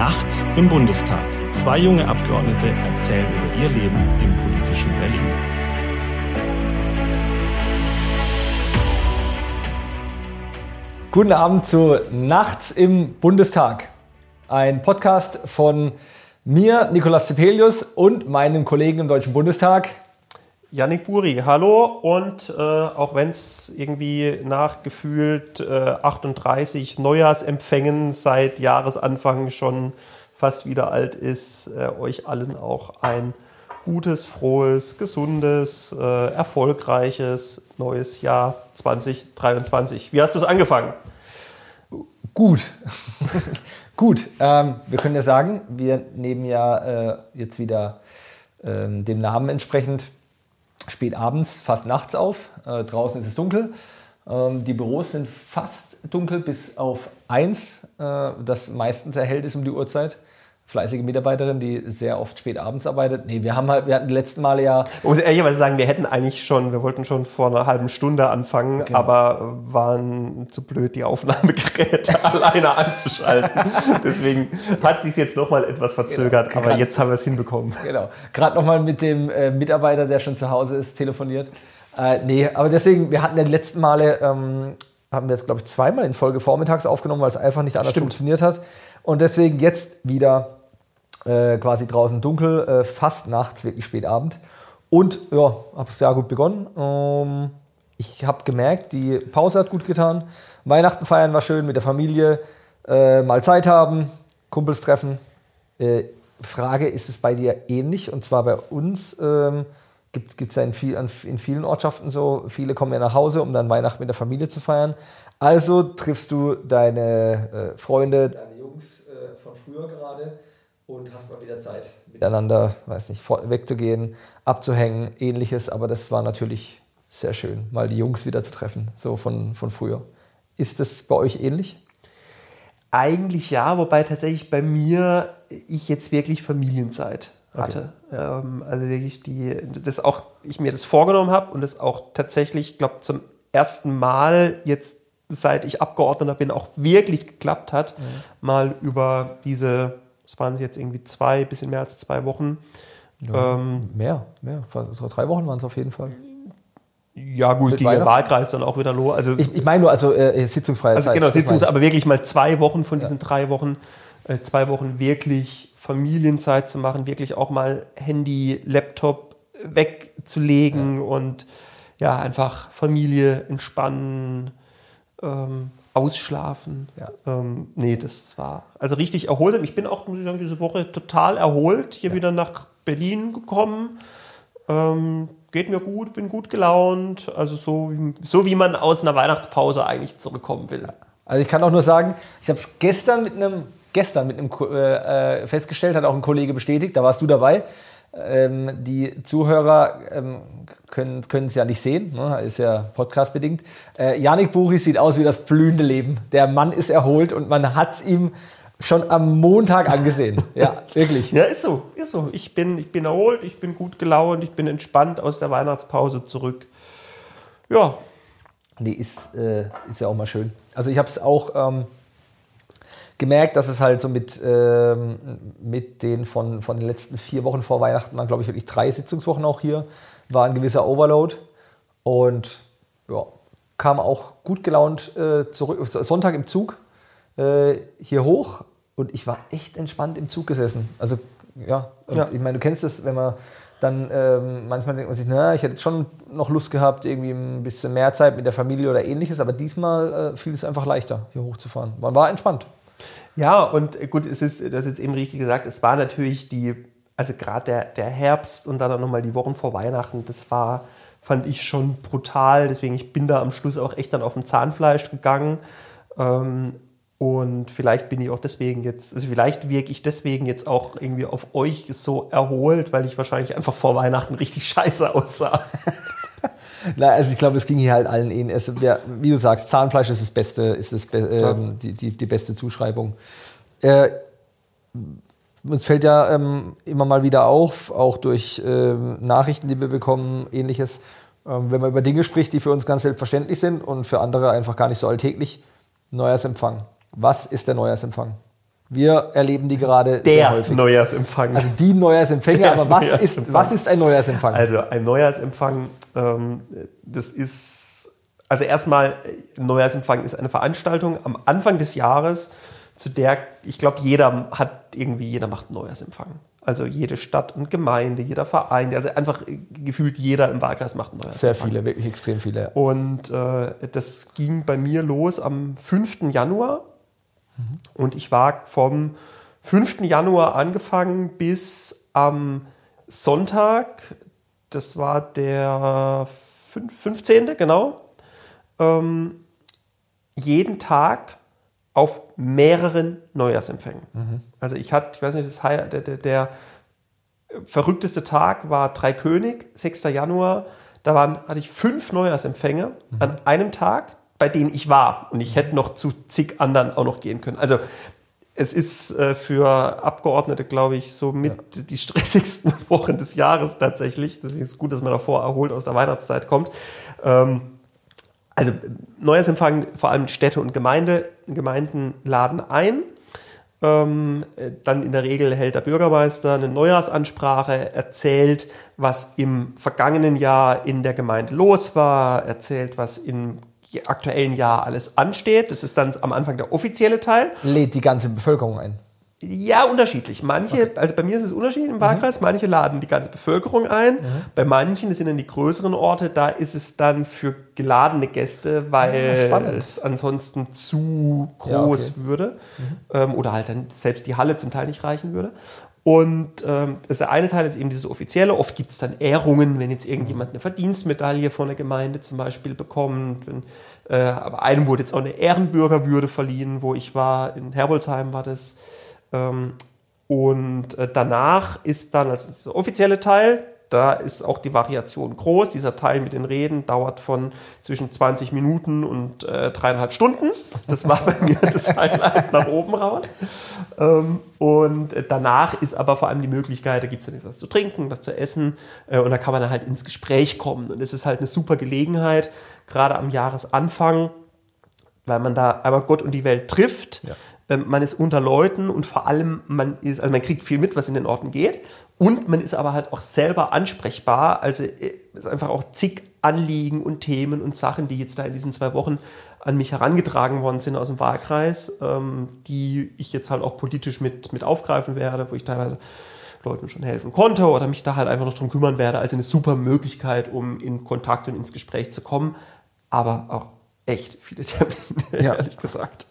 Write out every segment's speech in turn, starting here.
Nachts im Bundestag. Zwei junge Abgeordnete erzählen über ihr Leben im politischen Berlin. Guten Abend zu Nachts im Bundestag. Ein Podcast von mir, Nikolaus Zepelius und meinem Kollegen im Deutschen Bundestag. Yannick Buri, hallo und äh, auch wenn es irgendwie nach gefühlt äh, 38 Neujahrsempfängen seit Jahresanfang schon fast wieder alt ist, äh, euch allen auch ein gutes, frohes, gesundes, äh, erfolgreiches neues Jahr 2023. Wie hast du es angefangen? Gut. Gut. Ähm, wir können ja sagen, wir nehmen ja äh, jetzt wieder ähm, dem Namen entsprechend spät abends, fast nachts auf. Äh, draußen ist es dunkel. Ähm, die Büros sind fast dunkel bis auf eins, äh, das meistens erhellt ist um die Uhrzeit fleißige Mitarbeiterin, die sehr oft spät abends arbeitet. Nee, wir haben halt, wir hatten die letzten Male ja. Ich muss ehrlicherweise sagen, wir hätten eigentlich schon, wir wollten schon vor einer halben Stunde anfangen, genau. aber waren zu blöd, die Aufnahmegeräte alleine anzuschalten. Deswegen hat sich jetzt nochmal etwas verzögert, genau. aber jetzt haben wir es hinbekommen. Genau. Gerade nochmal mit dem äh, Mitarbeiter, der schon zu Hause ist, telefoniert. Äh, nee, aber deswegen, wir hatten ja die letzten Male, ähm, haben wir jetzt, glaube ich, zweimal in Folge vormittags aufgenommen, weil es einfach nicht anders Stimmt. funktioniert hat. Und deswegen jetzt wieder äh, quasi draußen dunkel, äh, fast nachts, wirklich spät Abend. Und ja, habe es sehr gut begonnen. Ähm, ich habe gemerkt, die Pause hat gut getan. Weihnachten feiern war schön mit der Familie, äh, mal Zeit haben, Kumpels treffen. Äh, Frage, ist es bei dir ähnlich? Und zwar bei uns ähm, gibt es ja in, viel, in, vielen Ortschaften so, viele kommen ja nach Hause, um dann Weihnachten mit der Familie zu feiern. Also triffst du deine äh, Freunde, deine Jungs von früher gerade und hast mal wieder Zeit, miteinander, weiß nicht, wegzugehen, abzuhängen, ähnliches. Aber das war natürlich sehr schön, mal die Jungs wieder zu treffen, so von, von früher. Ist das bei euch ähnlich? Eigentlich ja, wobei tatsächlich bei mir ich jetzt wirklich Familienzeit hatte. Okay. Ähm, also wirklich die, das auch, ich mir das vorgenommen habe und das auch tatsächlich, glaube zum ersten Mal jetzt, seit ich Abgeordneter bin, auch wirklich geklappt hat, mhm. mal über diese das waren sie jetzt irgendwie zwei, bisschen mehr als zwei Wochen. Ja, ähm, mehr, mehr. Drei Wochen waren es auf jeden Fall. Ja, gut, ging der Wahlkreis dann auch wieder los. Also, ich, ich meine nur, also äh, sitzungsfreie also, Zeit. Genau, Sitzungs, aber wirklich mal zwei Wochen von diesen ja. drei Wochen, äh, zwei Wochen wirklich Familienzeit zu machen, wirklich auch mal Handy, Laptop wegzulegen ja. und ja, einfach Familie entspannen. Ähm, ausschlafen. Ja. Ähm, nee, das war also richtig erholsam. Ich bin auch, muss ich sagen, diese Woche total erholt. Hier ja. wieder nach Berlin gekommen. Ähm, geht mir gut, bin gut gelaunt. Also so, so wie man aus einer Weihnachtspause eigentlich zurückkommen will. Also ich kann auch nur sagen, ich habe es gestern mit einem gestern mit einem äh, festgestellt, hat auch ein Kollege bestätigt, da warst du dabei. Ähm, die Zuhörer ähm, können, es ja nicht sehen, ne? ist ja podcastbedingt. Äh, Janik Buchis sieht aus wie das blühende Leben. Der Mann ist erholt und man hat es ihm schon am Montag angesehen. ja, wirklich. Ja, ist so, ist so. Ich bin, ich bin erholt, ich bin gut gelaunt, ich bin entspannt aus der Weihnachtspause zurück. Ja. Nee, ist, äh, ist ja auch mal schön. Also ich habe es auch... Ähm, gemerkt, dass es halt so mit, ähm, mit den von, von den letzten vier Wochen vor Weihnachten waren, glaube ich, wirklich drei Sitzungswochen auch hier, war ein gewisser Overload und ja, kam auch gut gelaunt äh, zurück, Sonntag im Zug äh, hier hoch und ich war echt entspannt im Zug gesessen. Also ja, ja. ich meine, du kennst es, wenn man dann ähm, manchmal denkt man sich, naja, ich hätte schon noch Lust gehabt, irgendwie ein bisschen mehr Zeit mit der Familie oder ähnliches, aber diesmal äh, fiel es einfach leichter, hier hochzufahren. Man war entspannt. Ja, und gut, es ist, das ist jetzt eben richtig gesagt, es war natürlich die, also gerade der, der Herbst und dann nochmal die Wochen vor Weihnachten, das war, fand ich schon brutal. Deswegen, ich bin da am Schluss auch echt dann auf dem Zahnfleisch gegangen. Ähm, und vielleicht bin ich auch deswegen jetzt, also vielleicht wirke ich deswegen jetzt auch irgendwie auf euch so erholt, weil ich wahrscheinlich einfach vor Weihnachten richtig scheiße aussah. Na, also ich glaube, es ging hier halt allen ähnlich. Es, ja, wie du sagst, Zahnfleisch ist das Beste, ist das Be ähm, die, die, die, beste Zuschreibung. Äh, uns fällt ja ähm, immer mal wieder auf, auch durch ähm, Nachrichten, die wir bekommen, ähnliches, ähm, wenn man über Dinge spricht, die für uns ganz selbstverständlich sind und für andere einfach gar nicht so alltäglich. Neujahrsempfang. Was ist der Neujahrsempfang? Wir erleben die gerade der sehr häufig. Neujahrsempfang. Also die Neujahrsempfänge, aber was ist, was ist ein Neujahrsempfang? Also ein Neujahrsempfang, ähm, das ist, also erstmal, Neujahrsempfang ist eine Veranstaltung am Anfang des Jahres, zu der, ich glaube, jeder hat irgendwie, jeder macht einen Neujahrsempfang. Also jede Stadt und Gemeinde, jeder Verein, also einfach gefühlt jeder im Wahlkreis macht einen Neujahrsempfang. Sehr viele, wirklich extrem viele. Ja. Und äh, das ging bei mir los am 5. Januar. Und ich war vom 5. Januar angefangen bis am Sonntag, das war der 15. genau, ähm, jeden Tag auf mehreren Neujahrsempfängen. Mhm. Also ich hatte, ich weiß nicht, das, der, der, der verrückteste Tag war Dreikönig, 6. Januar. Da waren, hatte ich fünf Neujahrsempfänge mhm. an einem Tag, bei denen ich war. Und ich hätte noch zu zig anderen auch noch gehen können. Also es ist äh, für Abgeordnete, glaube ich, so mit ja. die stressigsten Wochen des Jahres tatsächlich. Deswegen ist es gut, dass man davor erholt aus der Weihnachtszeit kommt. Ähm, also Neujahrsempfang, vor allem Städte und Gemeinde, Gemeinden laden ein. Ähm, dann in der Regel hält der Bürgermeister eine Neujahrsansprache, erzählt, was im vergangenen Jahr in der Gemeinde los war, erzählt, was im aktuellen Jahr alles ansteht. Das ist dann am Anfang der offizielle Teil. Lädt die ganze Bevölkerung ein. Ja, unterschiedlich. Manche, okay. also bei mir ist es unterschiedlich im Wahlkreis, mhm. manche laden die ganze Bevölkerung ein. Mhm. Bei manchen, das sind dann die größeren Orte, da ist es dann für geladene Gäste, weil ja, es ansonsten zu groß ja, okay. würde. Mhm. Ähm, oder halt dann selbst die Halle zum Teil nicht reichen würde. Und ähm, das eine Teil ist eben dieses offizielle. Oft gibt es dann Ehrungen, wenn jetzt irgendjemand eine Verdienstmedaille von der Gemeinde zum Beispiel bekommt. Wenn, äh, aber einem wurde jetzt auch eine Ehrenbürgerwürde verliehen, wo ich war. In Herbolzheim war das. Ähm, und äh, danach ist dann also der offizielle Teil, da ist auch die Variation groß. Dieser Teil mit den Reden dauert von zwischen 20 Minuten und äh, dreieinhalb Stunden. Das war bei mir das Highlight nach oben raus. Ähm, und danach ist aber vor allem die Möglichkeit, da gibt es dann etwas zu trinken, was zu essen äh, und da kann man dann halt ins Gespräch kommen. Und es ist halt eine super Gelegenheit, gerade am Jahresanfang, weil man da einmal Gott und die Welt trifft. Ja man ist unter Leuten und vor allem man ist, also man kriegt viel mit, was in den Orten geht. Und man ist aber halt auch selber ansprechbar. Also äh, es ist einfach auch zig Anliegen und Themen und Sachen, die jetzt da in diesen zwei Wochen an mich herangetragen worden sind aus dem Wahlkreis, ähm, die ich jetzt halt auch politisch mit, mit aufgreifen werde, wo ich teilweise Leuten schon helfen konnte oder mich da halt einfach noch drum kümmern werde. Also eine super Möglichkeit, um in Kontakt und ins Gespräch zu kommen. Aber auch echt viele Termine, ja. ehrlich gesagt.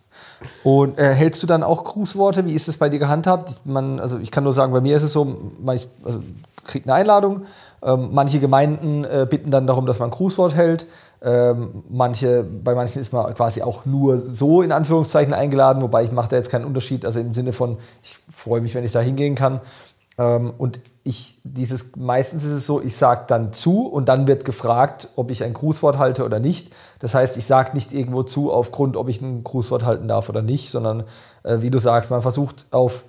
Und äh, hältst du dann auch Grußworte? Wie ist es bei dir gehandhabt? Man, also ich kann nur sagen, bei mir ist es so, man also, kriegt eine Einladung. Ähm, manche Gemeinden äh, bitten dann darum, dass man ein Grußwort hält. Ähm, manche, bei manchen ist man quasi auch nur so in Anführungszeichen eingeladen, wobei ich mache da jetzt keinen Unterschied. Also im Sinne von, ich freue mich, wenn ich da hingehen kann. Ähm, und ich, dieses, meistens ist es so, ich sage dann zu und dann wird gefragt, ob ich ein Grußwort halte oder nicht. Das heißt, ich sage nicht irgendwo zu aufgrund, ob ich ein Grußwort halten darf oder nicht, sondern äh, wie du sagst, man versucht auf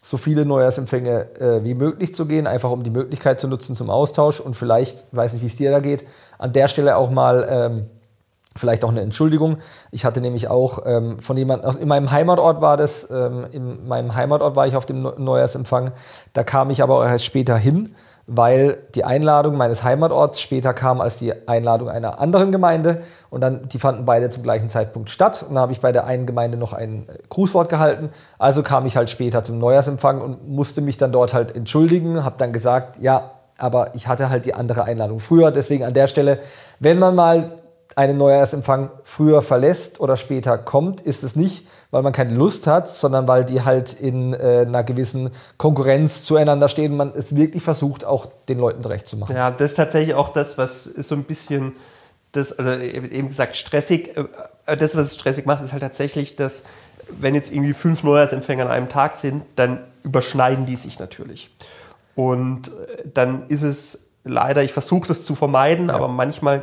so viele Neujahrsempfänge äh, wie möglich zu gehen, einfach um die Möglichkeit zu nutzen zum Austausch und vielleicht, weiß nicht, wie es dir da geht, an der Stelle auch mal ähm, Vielleicht auch eine Entschuldigung. Ich hatte nämlich auch ähm, von jemandem, also in meinem Heimatort war das, ähm, in meinem Heimatort war ich auf dem Neujahrsempfang. Da kam ich aber auch erst später hin, weil die Einladung meines Heimatorts später kam als die Einladung einer anderen Gemeinde. Und dann, die fanden beide zum gleichen Zeitpunkt statt. Und dann habe ich bei der einen Gemeinde noch ein Grußwort gehalten. Also kam ich halt später zum Neujahrsempfang und musste mich dann dort halt entschuldigen. Habe dann gesagt, ja, aber ich hatte halt die andere Einladung früher. Deswegen an der Stelle, wenn man mal einen Neujahrsempfang früher verlässt oder später kommt, ist es nicht, weil man keine Lust hat, sondern weil die halt in äh, einer gewissen Konkurrenz zueinander stehen und man es wirklich versucht, auch den Leuten recht zu machen. Ja, das ist tatsächlich auch das, was so ein bisschen das, also eben gesagt, stressig, äh, das, was es stressig macht, ist halt tatsächlich, dass wenn jetzt irgendwie fünf Neujahrsempfänger an einem Tag sind, dann überschneiden die sich natürlich. Und äh, dann ist es leider, ich versuche das zu vermeiden, ja. aber manchmal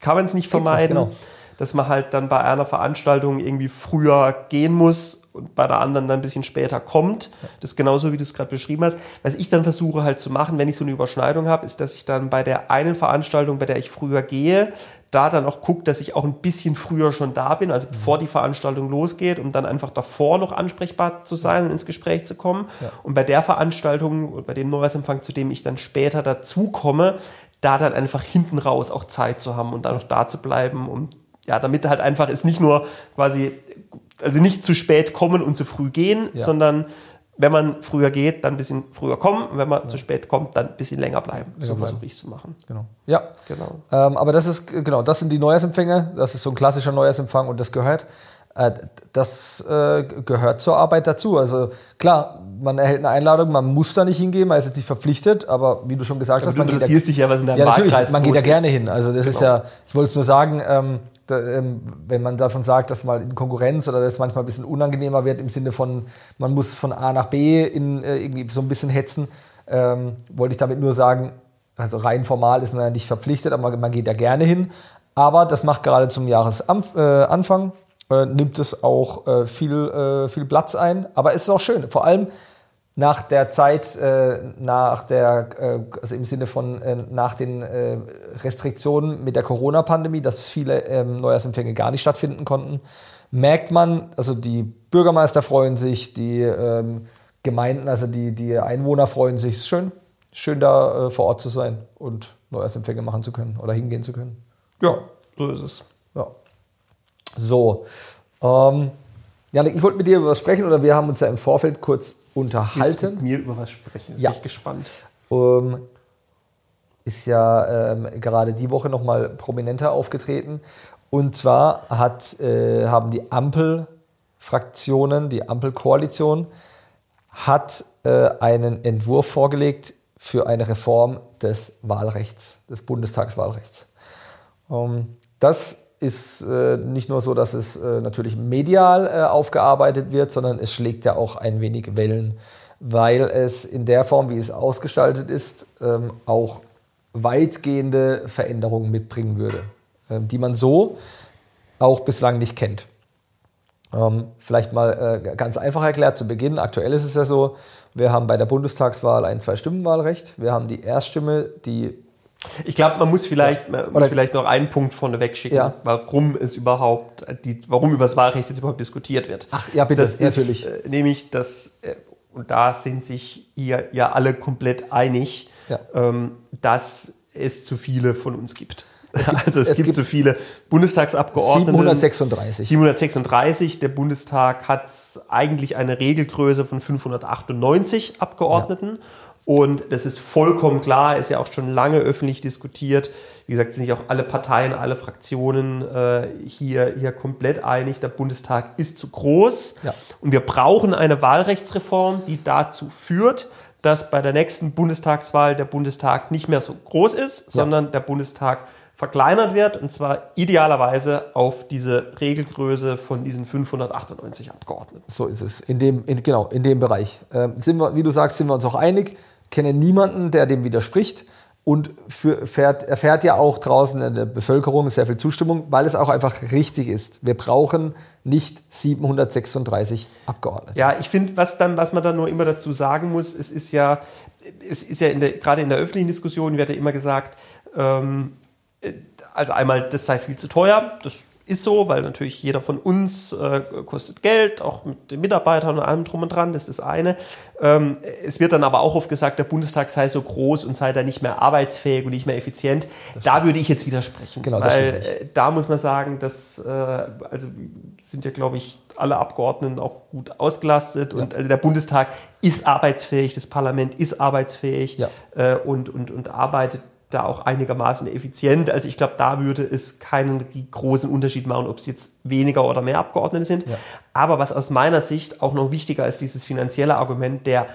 kann man es nicht vermeiden, nicht, genau. dass man halt dann bei einer Veranstaltung irgendwie früher gehen muss und bei der anderen dann ein bisschen später kommt. Das ist genauso, wie du es gerade beschrieben hast. Was ich dann versuche halt zu machen, wenn ich so eine Überschneidung habe, ist, dass ich dann bei der einen Veranstaltung, bei der ich früher gehe, da dann auch guckt, dass ich auch ein bisschen früher schon da bin, also bevor die Veranstaltung losgeht, um dann einfach davor noch ansprechbar zu sein und ins Gespräch zu kommen. Ja. Und bei der Veranstaltung, bei dem Neujahrsempfang, zu dem ich dann später dazu komme, da dann einfach hinten raus auch Zeit zu haben und dann noch da zu bleiben, um ja, damit halt einfach ist nicht nur quasi, also nicht zu spät kommen und zu früh gehen, ja. sondern wenn man früher geht, dann ein bisschen früher kommen. Und wenn man ja. zu spät kommt, dann ein bisschen länger bleiben. Länger so versuche ich es zu machen. Genau. Ja. Genau. Ähm, aber das ist, genau, das sind die Neujahrsempfänge. Das ist so ein klassischer Neujahrsempfang und das gehört. Äh, das äh, gehört zur Arbeit dazu. Also klar, man erhält eine Einladung, man muss da nicht hingehen, man ist jetzt nicht verpflichtet, aber wie du schon gesagt aber hast, man interessierst dich ja, was in deinem ja, Wahlkreis Man geht ja gerne hin. Also das genau. ist ja, ich wollte es nur sagen, ähm, da, ähm, wenn man davon sagt, dass mal in Konkurrenz oder das manchmal ein bisschen unangenehmer wird im Sinne von, man muss von A nach B in, äh, irgendwie so ein bisschen hetzen, ähm, wollte ich damit nur sagen, also rein formal ist man ja nicht verpflichtet, aber man, man geht ja gerne hin. Aber das macht gerade zum Jahresanfang, äh, nimmt es auch äh, viel, äh, viel Platz ein. Aber es ist auch schön. Vor allem, nach der Zeit, äh, nach der, äh, also im Sinne von äh, nach den äh, Restriktionen mit der Corona-Pandemie, dass viele ähm, Neujahrsempfänge gar nicht stattfinden konnten, merkt man, also die Bürgermeister freuen sich, die ähm, Gemeinden, also die, die Einwohner freuen sich. Es ist schön, schön da äh, vor Ort zu sein und Neujahrsempfänge machen zu können oder hingehen zu können. Ja, so ist es. Ja. So. Ähm, Janik, ich wollte mit dir über was sprechen oder wir haben uns ja im Vorfeld kurz unterhalten. Mit mir über was sprechen, jetzt ja. bin ich gespannt. Um, ist ja ähm, gerade die Woche nochmal prominenter aufgetreten. Und zwar hat, äh, haben die Ampelfraktionen, die Ampelkoalition, hat äh, einen Entwurf vorgelegt für eine Reform des Wahlrechts, des Bundestagswahlrechts. Ähm, das ist äh, nicht nur so, dass es äh, natürlich medial äh, aufgearbeitet wird, sondern es schlägt ja auch ein wenig Wellen, weil es in der Form, wie es ausgestaltet ist, ähm, auch weitgehende Veränderungen mitbringen würde, ähm, die man so auch bislang nicht kennt. Ähm, vielleicht mal äh, ganz einfach erklärt zu Beginn. Aktuell ist es ja so, wir haben bei der Bundestagswahl ein Zwei-Stimmen-Wahlrecht. Wir haben die Erststimme, die ich glaube, man muss vielleicht, man muss vielleicht noch einen Punkt vorneweg schicken, ja. warum es überhaupt, die, warum über das Wahlrecht jetzt überhaupt diskutiert wird. Ach ja, bitte, das natürlich. Ist, äh, nämlich, dass, äh, und da sind sich ihr ja alle komplett einig, ja. ähm, dass es zu viele von uns gibt. Es gibt also es, es gibt, gibt, zu viele Bundestagsabgeordnete. 736. 736. Der Bundestag hat eigentlich eine Regelgröße von 598 Abgeordneten. Ja. Und das ist vollkommen klar, ist ja auch schon lange öffentlich diskutiert. Wie gesagt, sind sich auch alle Parteien, alle Fraktionen äh, hier, hier komplett einig. Der Bundestag ist zu groß. Ja. Und wir brauchen eine Wahlrechtsreform, die dazu führt, dass bei der nächsten Bundestagswahl der Bundestag nicht mehr so groß ist, ja. sondern der Bundestag verkleinert wird und zwar idealerweise auf diese Regelgröße von diesen 598 Abgeordneten. So ist es. In dem, in, genau, in dem Bereich. Ähm, sind wir, wie du sagst, sind wir uns auch einig kenne niemanden, der dem widerspricht und für, fährt, erfährt ja auch draußen in der Bevölkerung sehr viel Zustimmung, weil es auch einfach richtig ist. Wir brauchen nicht 736 Abgeordnete. Ja, ich finde, was was man dann nur immer dazu sagen muss, es ist ja, es ist ja in der, gerade in der öffentlichen Diskussion wird ja immer gesagt, ähm, also einmal, das sei viel zu teuer, das ist so, weil natürlich jeder von uns äh, kostet Geld, auch mit den Mitarbeitern und allem drum und dran, das ist das eine. Ähm, es wird dann aber auch oft gesagt, der Bundestag sei so groß und sei da nicht mehr arbeitsfähig und nicht mehr effizient. Das da würde ich jetzt widersprechen, genau, weil äh, da muss man sagen, dass äh, also sind ja glaube ich alle Abgeordneten auch gut ausgelastet ja. und also der Bundestag ist arbeitsfähig, das Parlament ist arbeitsfähig ja. äh, und, und, und arbeitet da auch einigermaßen effizient. Also ich glaube, da würde es keinen großen Unterschied machen, ob es jetzt weniger oder mehr Abgeordnete sind. Ja. Aber was aus meiner Sicht auch noch wichtiger als dieses finanzielle Argument, der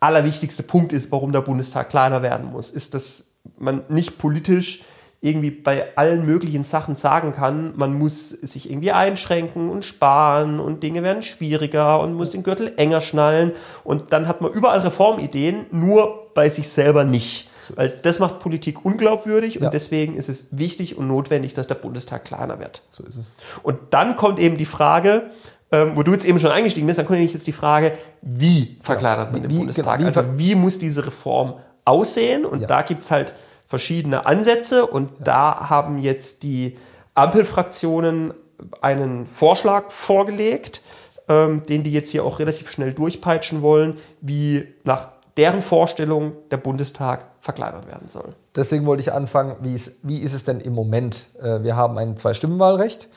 allerwichtigste Punkt ist, warum der Bundestag kleiner werden muss, ist, dass man nicht politisch irgendwie bei allen möglichen Sachen sagen kann, man muss sich irgendwie einschränken und sparen und Dinge werden schwieriger und muss den Gürtel enger schnallen und dann hat man überall Reformideen, nur bei sich selber nicht. Weil das macht Politik unglaubwürdig ja. und deswegen ist es wichtig und notwendig, dass der Bundestag kleiner wird. So ist es. Und dann kommt eben die Frage, ähm, wo du jetzt eben schon eingestiegen bist, dann kommt nämlich jetzt die Frage, wie verkleinert man den wie, Bundestag? Genau, wie, also wie muss diese Reform aussehen? Und ja. da gibt es halt verschiedene Ansätze und da haben jetzt die Ampelfraktionen einen Vorschlag vorgelegt, ähm, den die jetzt hier auch relativ schnell durchpeitschen wollen, wie nach deren Vorstellung der Bundestag verkleinert werden soll. Deswegen wollte ich anfangen, wie ist, wie ist es denn im Moment? Äh, wir haben ein Zwei-Stimmen-Wahlrecht.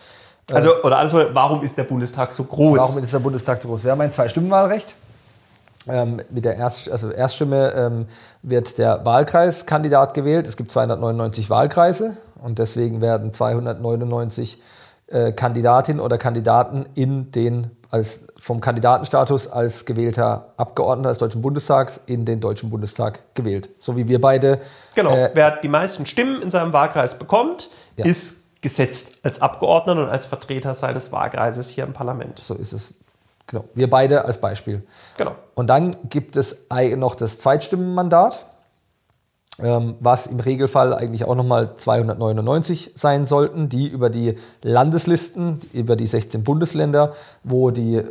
Also, oder alles, warum ist der Bundestag so groß? Warum ist der Bundestag so groß? Wir haben ein Zwei-Stimmen-Wahlrecht. Ähm, mit der Erst, also Erststimme ähm, wird der Wahlkreiskandidat gewählt. Es gibt 299 Wahlkreise und deswegen werden 299 äh, Kandidatinnen oder Kandidaten in den als vom Kandidatenstatus als gewählter Abgeordneter des Deutschen Bundestags in den Deutschen Bundestag gewählt. So wie wir beide. Genau. Äh, Wer die meisten Stimmen in seinem Wahlkreis bekommt, ja. ist gesetzt als Abgeordneter und als Vertreter seines Wahlkreises hier im Parlament. So ist es. Genau. Wir beide als Beispiel. Genau. Und dann gibt es noch das Zweitstimmenmandat, was im Regelfall eigentlich auch nochmal 299 sein sollten, die über die Landeslisten, über die 16 Bundesländer, wo die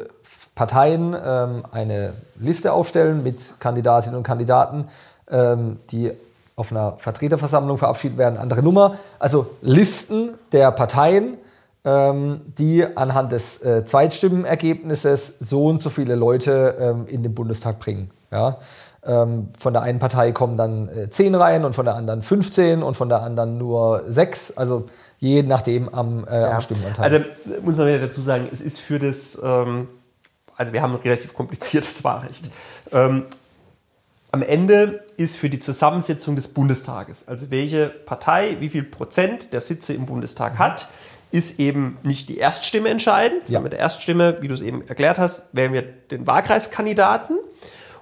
Parteien ähm, eine Liste aufstellen mit Kandidatinnen und Kandidaten, ähm, die auf einer Vertreterversammlung verabschiedet werden, andere Nummer. Also Listen der Parteien, ähm, die anhand des äh, Zweitstimmenergebnisses so und so viele Leute ähm, in den Bundestag bringen. Ja? Ähm, von der einen Partei kommen dann äh, 10 rein und von der anderen 15 und von der anderen nur 6. Also je nachdem am, äh, ja. am Stimmenanteil. Also muss man wieder dazu sagen, es ist für das, ähm, also wir haben ein relativ kompliziertes Wahlrecht. Ähm, am Ende ist für die Zusammensetzung des Bundestages, also welche Partei wie viel Prozent der Sitze im Bundestag hat, ist eben nicht die Erststimme entscheidend. Ja. Mit der Erststimme, wie du es eben erklärt hast, wählen wir den Wahlkreiskandidaten.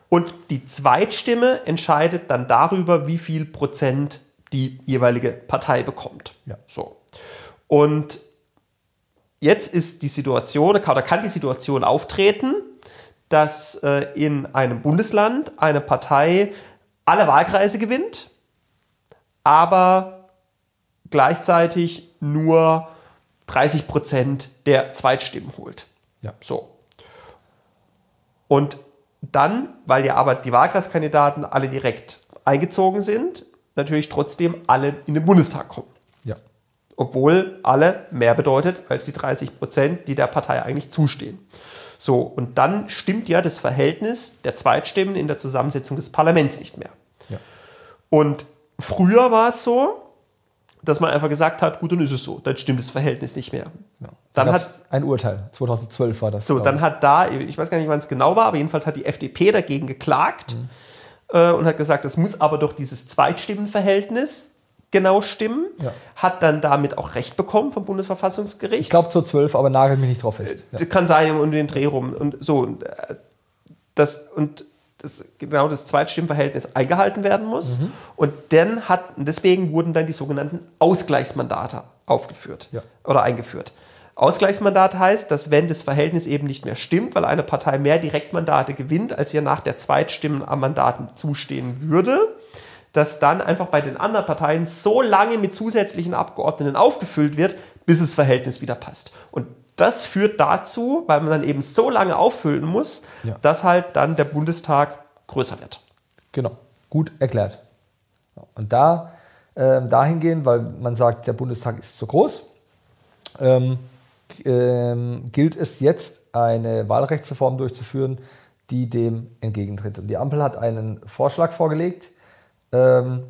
Und die Zweitstimme entscheidet dann darüber, wie viel Prozent die jeweilige Partei bekommt. Ja. So. Und jetzt ist die Situation, oder kann die Situation auftreten, dass äh, in einem Bundesland eine Partei alle Wahlkreise gewinnt, aber gleichzeitig nur 30 Prozent der Zweitstimmen holt. Ja. So. Und dann, weil ja aber die Wahlkreiskandidaten alle direkt eingezogen sind, natürlich trotzdem alle in den Bundestag kommen. Ja. Obwohl alle mehr bedeutet als die 30 Prozent, die der Partei eigentlich zustehen. So, und dann stimmt ja das Verhältnis der Zweitstimmen in der Zusammensetzung des Parlaments nicht mehr. Ja. Und früher war es so, dass man einfach gesagt hat, gut, dann ist es so, dann stimmt das Verhältnis nicht mehr. Ja. Dann hat ein Urteil, 2012 war das. So, dann hat da, ich weiß gar nicht, wann es genau war, aber jedenfalls hat die FDP dagegen geklagt mhm. äh, und hat gesagt, es muss aber doch dieses Zweitstimmenverhältnis genau stimmen. Ja. Hat dann damit auch Recht bekommen vom Bundesverfassungsgericht. Ich glaube zur 12, aber nagelt mich nicht drauf fest. Ja. Kann sein, um den Dreh rum. Und so, und, äh, das, und das, genau das Zweitstimmverhältnis eingehalten werden muss. Mhm. Und dann hat, deswegen wurden dann die sogenannten Ausgleichsmandate aufgeführt ja. oder eingeführt. Ausgleichsmandat heißt, dass wenn das Verhältnis eben nicht mehr stimmt, weil eine Partei mehr Direktmandate gewinnt, als ihr nach der Zweitstimmen am Mandaten zustehen würde, dass dann einfach bei den anderen Parteien so lange mit zusätzlichen Abgeordneten aufgefüllt wird, bis das Verhältnis wieder passt. Und das führt dazu, weil man dann eben so lange auffüllen muss, ja. dass halt dann der Bundestag größer wird. Genau, gut erklärt. Und da äh, dahingehend, weil man sagt, der Bundestag ist zu groß, ähm, ähm, gilt es jetzt, eine Wahlrechtsreform durchzuführen, die dem entgegentritt. Und die Ampel hat einen Vorschlag vorgelegt, ähm,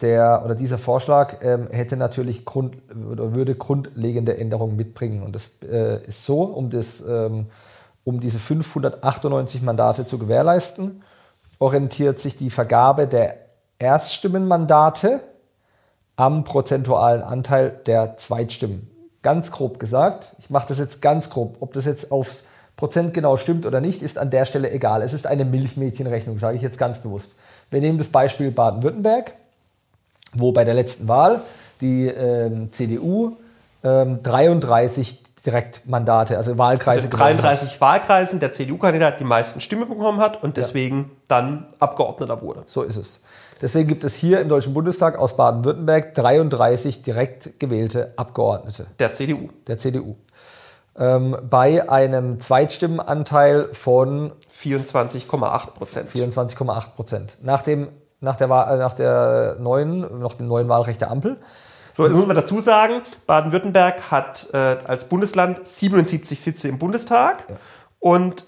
der oder dieser Vorschlag ähm, hätte natürlich Grund, oder würde grundlegende Änderungen mitbringen. Und das äh, ist so, um, das, ähm, um diese 598 Mandate zu gewährleisten, orientiert sich die Vergabe der Erststimmenmandate am prozentualen Anteil der Zweitstimmen. Ganz grob gesagt, ich mache das jetzt ganz grob, ob das jetzt aufs Prozent genau stimmt oder nicht, ist an der Stelle egal. Es ist eine Milchmädchenrechnung, sage ich jetzt ganz bewusst. Wir nehmen das Beispiel Baden-Württemberg wo bei der letzten Wahl die ähm, CDU ähm, 33 Direktmandate, also Wahlkreise. Also 33 Wahlkreisen der CDU-Kandidat die meisten Stimmen bekommen hat und deswegen ja. dann Abgeordneter wurde. So ist es. Deswegen gibt es hier im Deutschen Bundestag aus Baden-Württemberg 33 direkt gewählte Abgeordnete. Der CDU. Der CDU. Ähm, bei einem Zweitstimmenanteil von 24,8 Prozent. 24,8 Prozent. Nach dem nach der, äh, nach der neuen, noch dem neuen Wahlrecht der Ampel. So, jetzt muss man dazu sagen, Baden-Württemberg hat äh, als Bundesland 77 Sitze im Bundestag und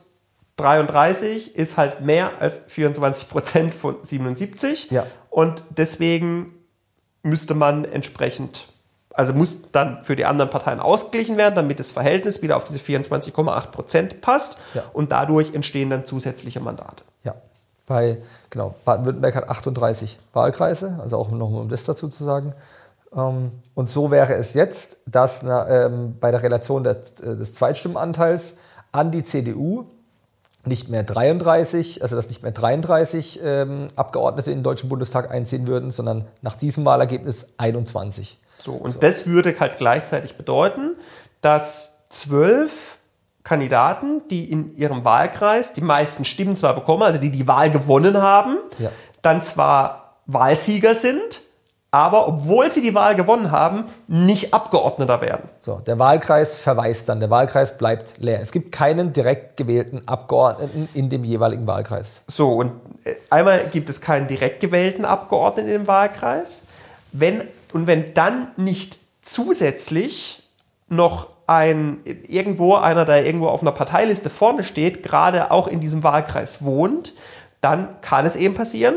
33 ist halt mehr als 24 Prozent von 77. Ja. Und deswegen müsste man entsprechend, also muss dann für die anderen Parteien ausgeglichen werden, damit das Verhältnis wieder auf diese 24,8 Prozent passt. Ja. Und dadurch entstehen dann zusätzliche Mandate. Bei, genau, Baden-Württemberg hat 38 Wahlkreise, also auch nochmal um das dazu zu sagen. Ähm, Und so wäre es jetzt, dass ähm, bei der Relation äh, des Zweitstimmenanteils an die CDU nicht mehr 33, also dass nicht mehr 33 ähm, Abgeordnete in den Deutschen Bundestag einziehen würden, sondern nach diesem Wahlergebnis 21. So, und das würde halt gleichzeitig bedeuten, dass zwölf Kandidaten, die in ihrem Wahlkreis die meisten Stimmen zwar bekommen, also die die Wahl gewonnen haben, Ja. dann zwar Wahlsieger sind, aber obwohl sie die Wahl gewonnen haben, nicht Abgeordneter werden. So, der Wahlkreis verweist dann, der Wahlkreis bleibt leer. Es gibt keinen direkt gewählten Abgeordneten in dem jeweiligen Wahlkreis. So, und äh, einmal gibt es keinen direkt gewählten Abgeordneten im Wahlkreis. Wenn, und wenn dann nicht zusätzlich noch ein irgendwo einer, der irgendwo auf einer Parteiliste vorne steht, gerade auch in diesem Wahlkreis wohnt, dann kann es eben passieren,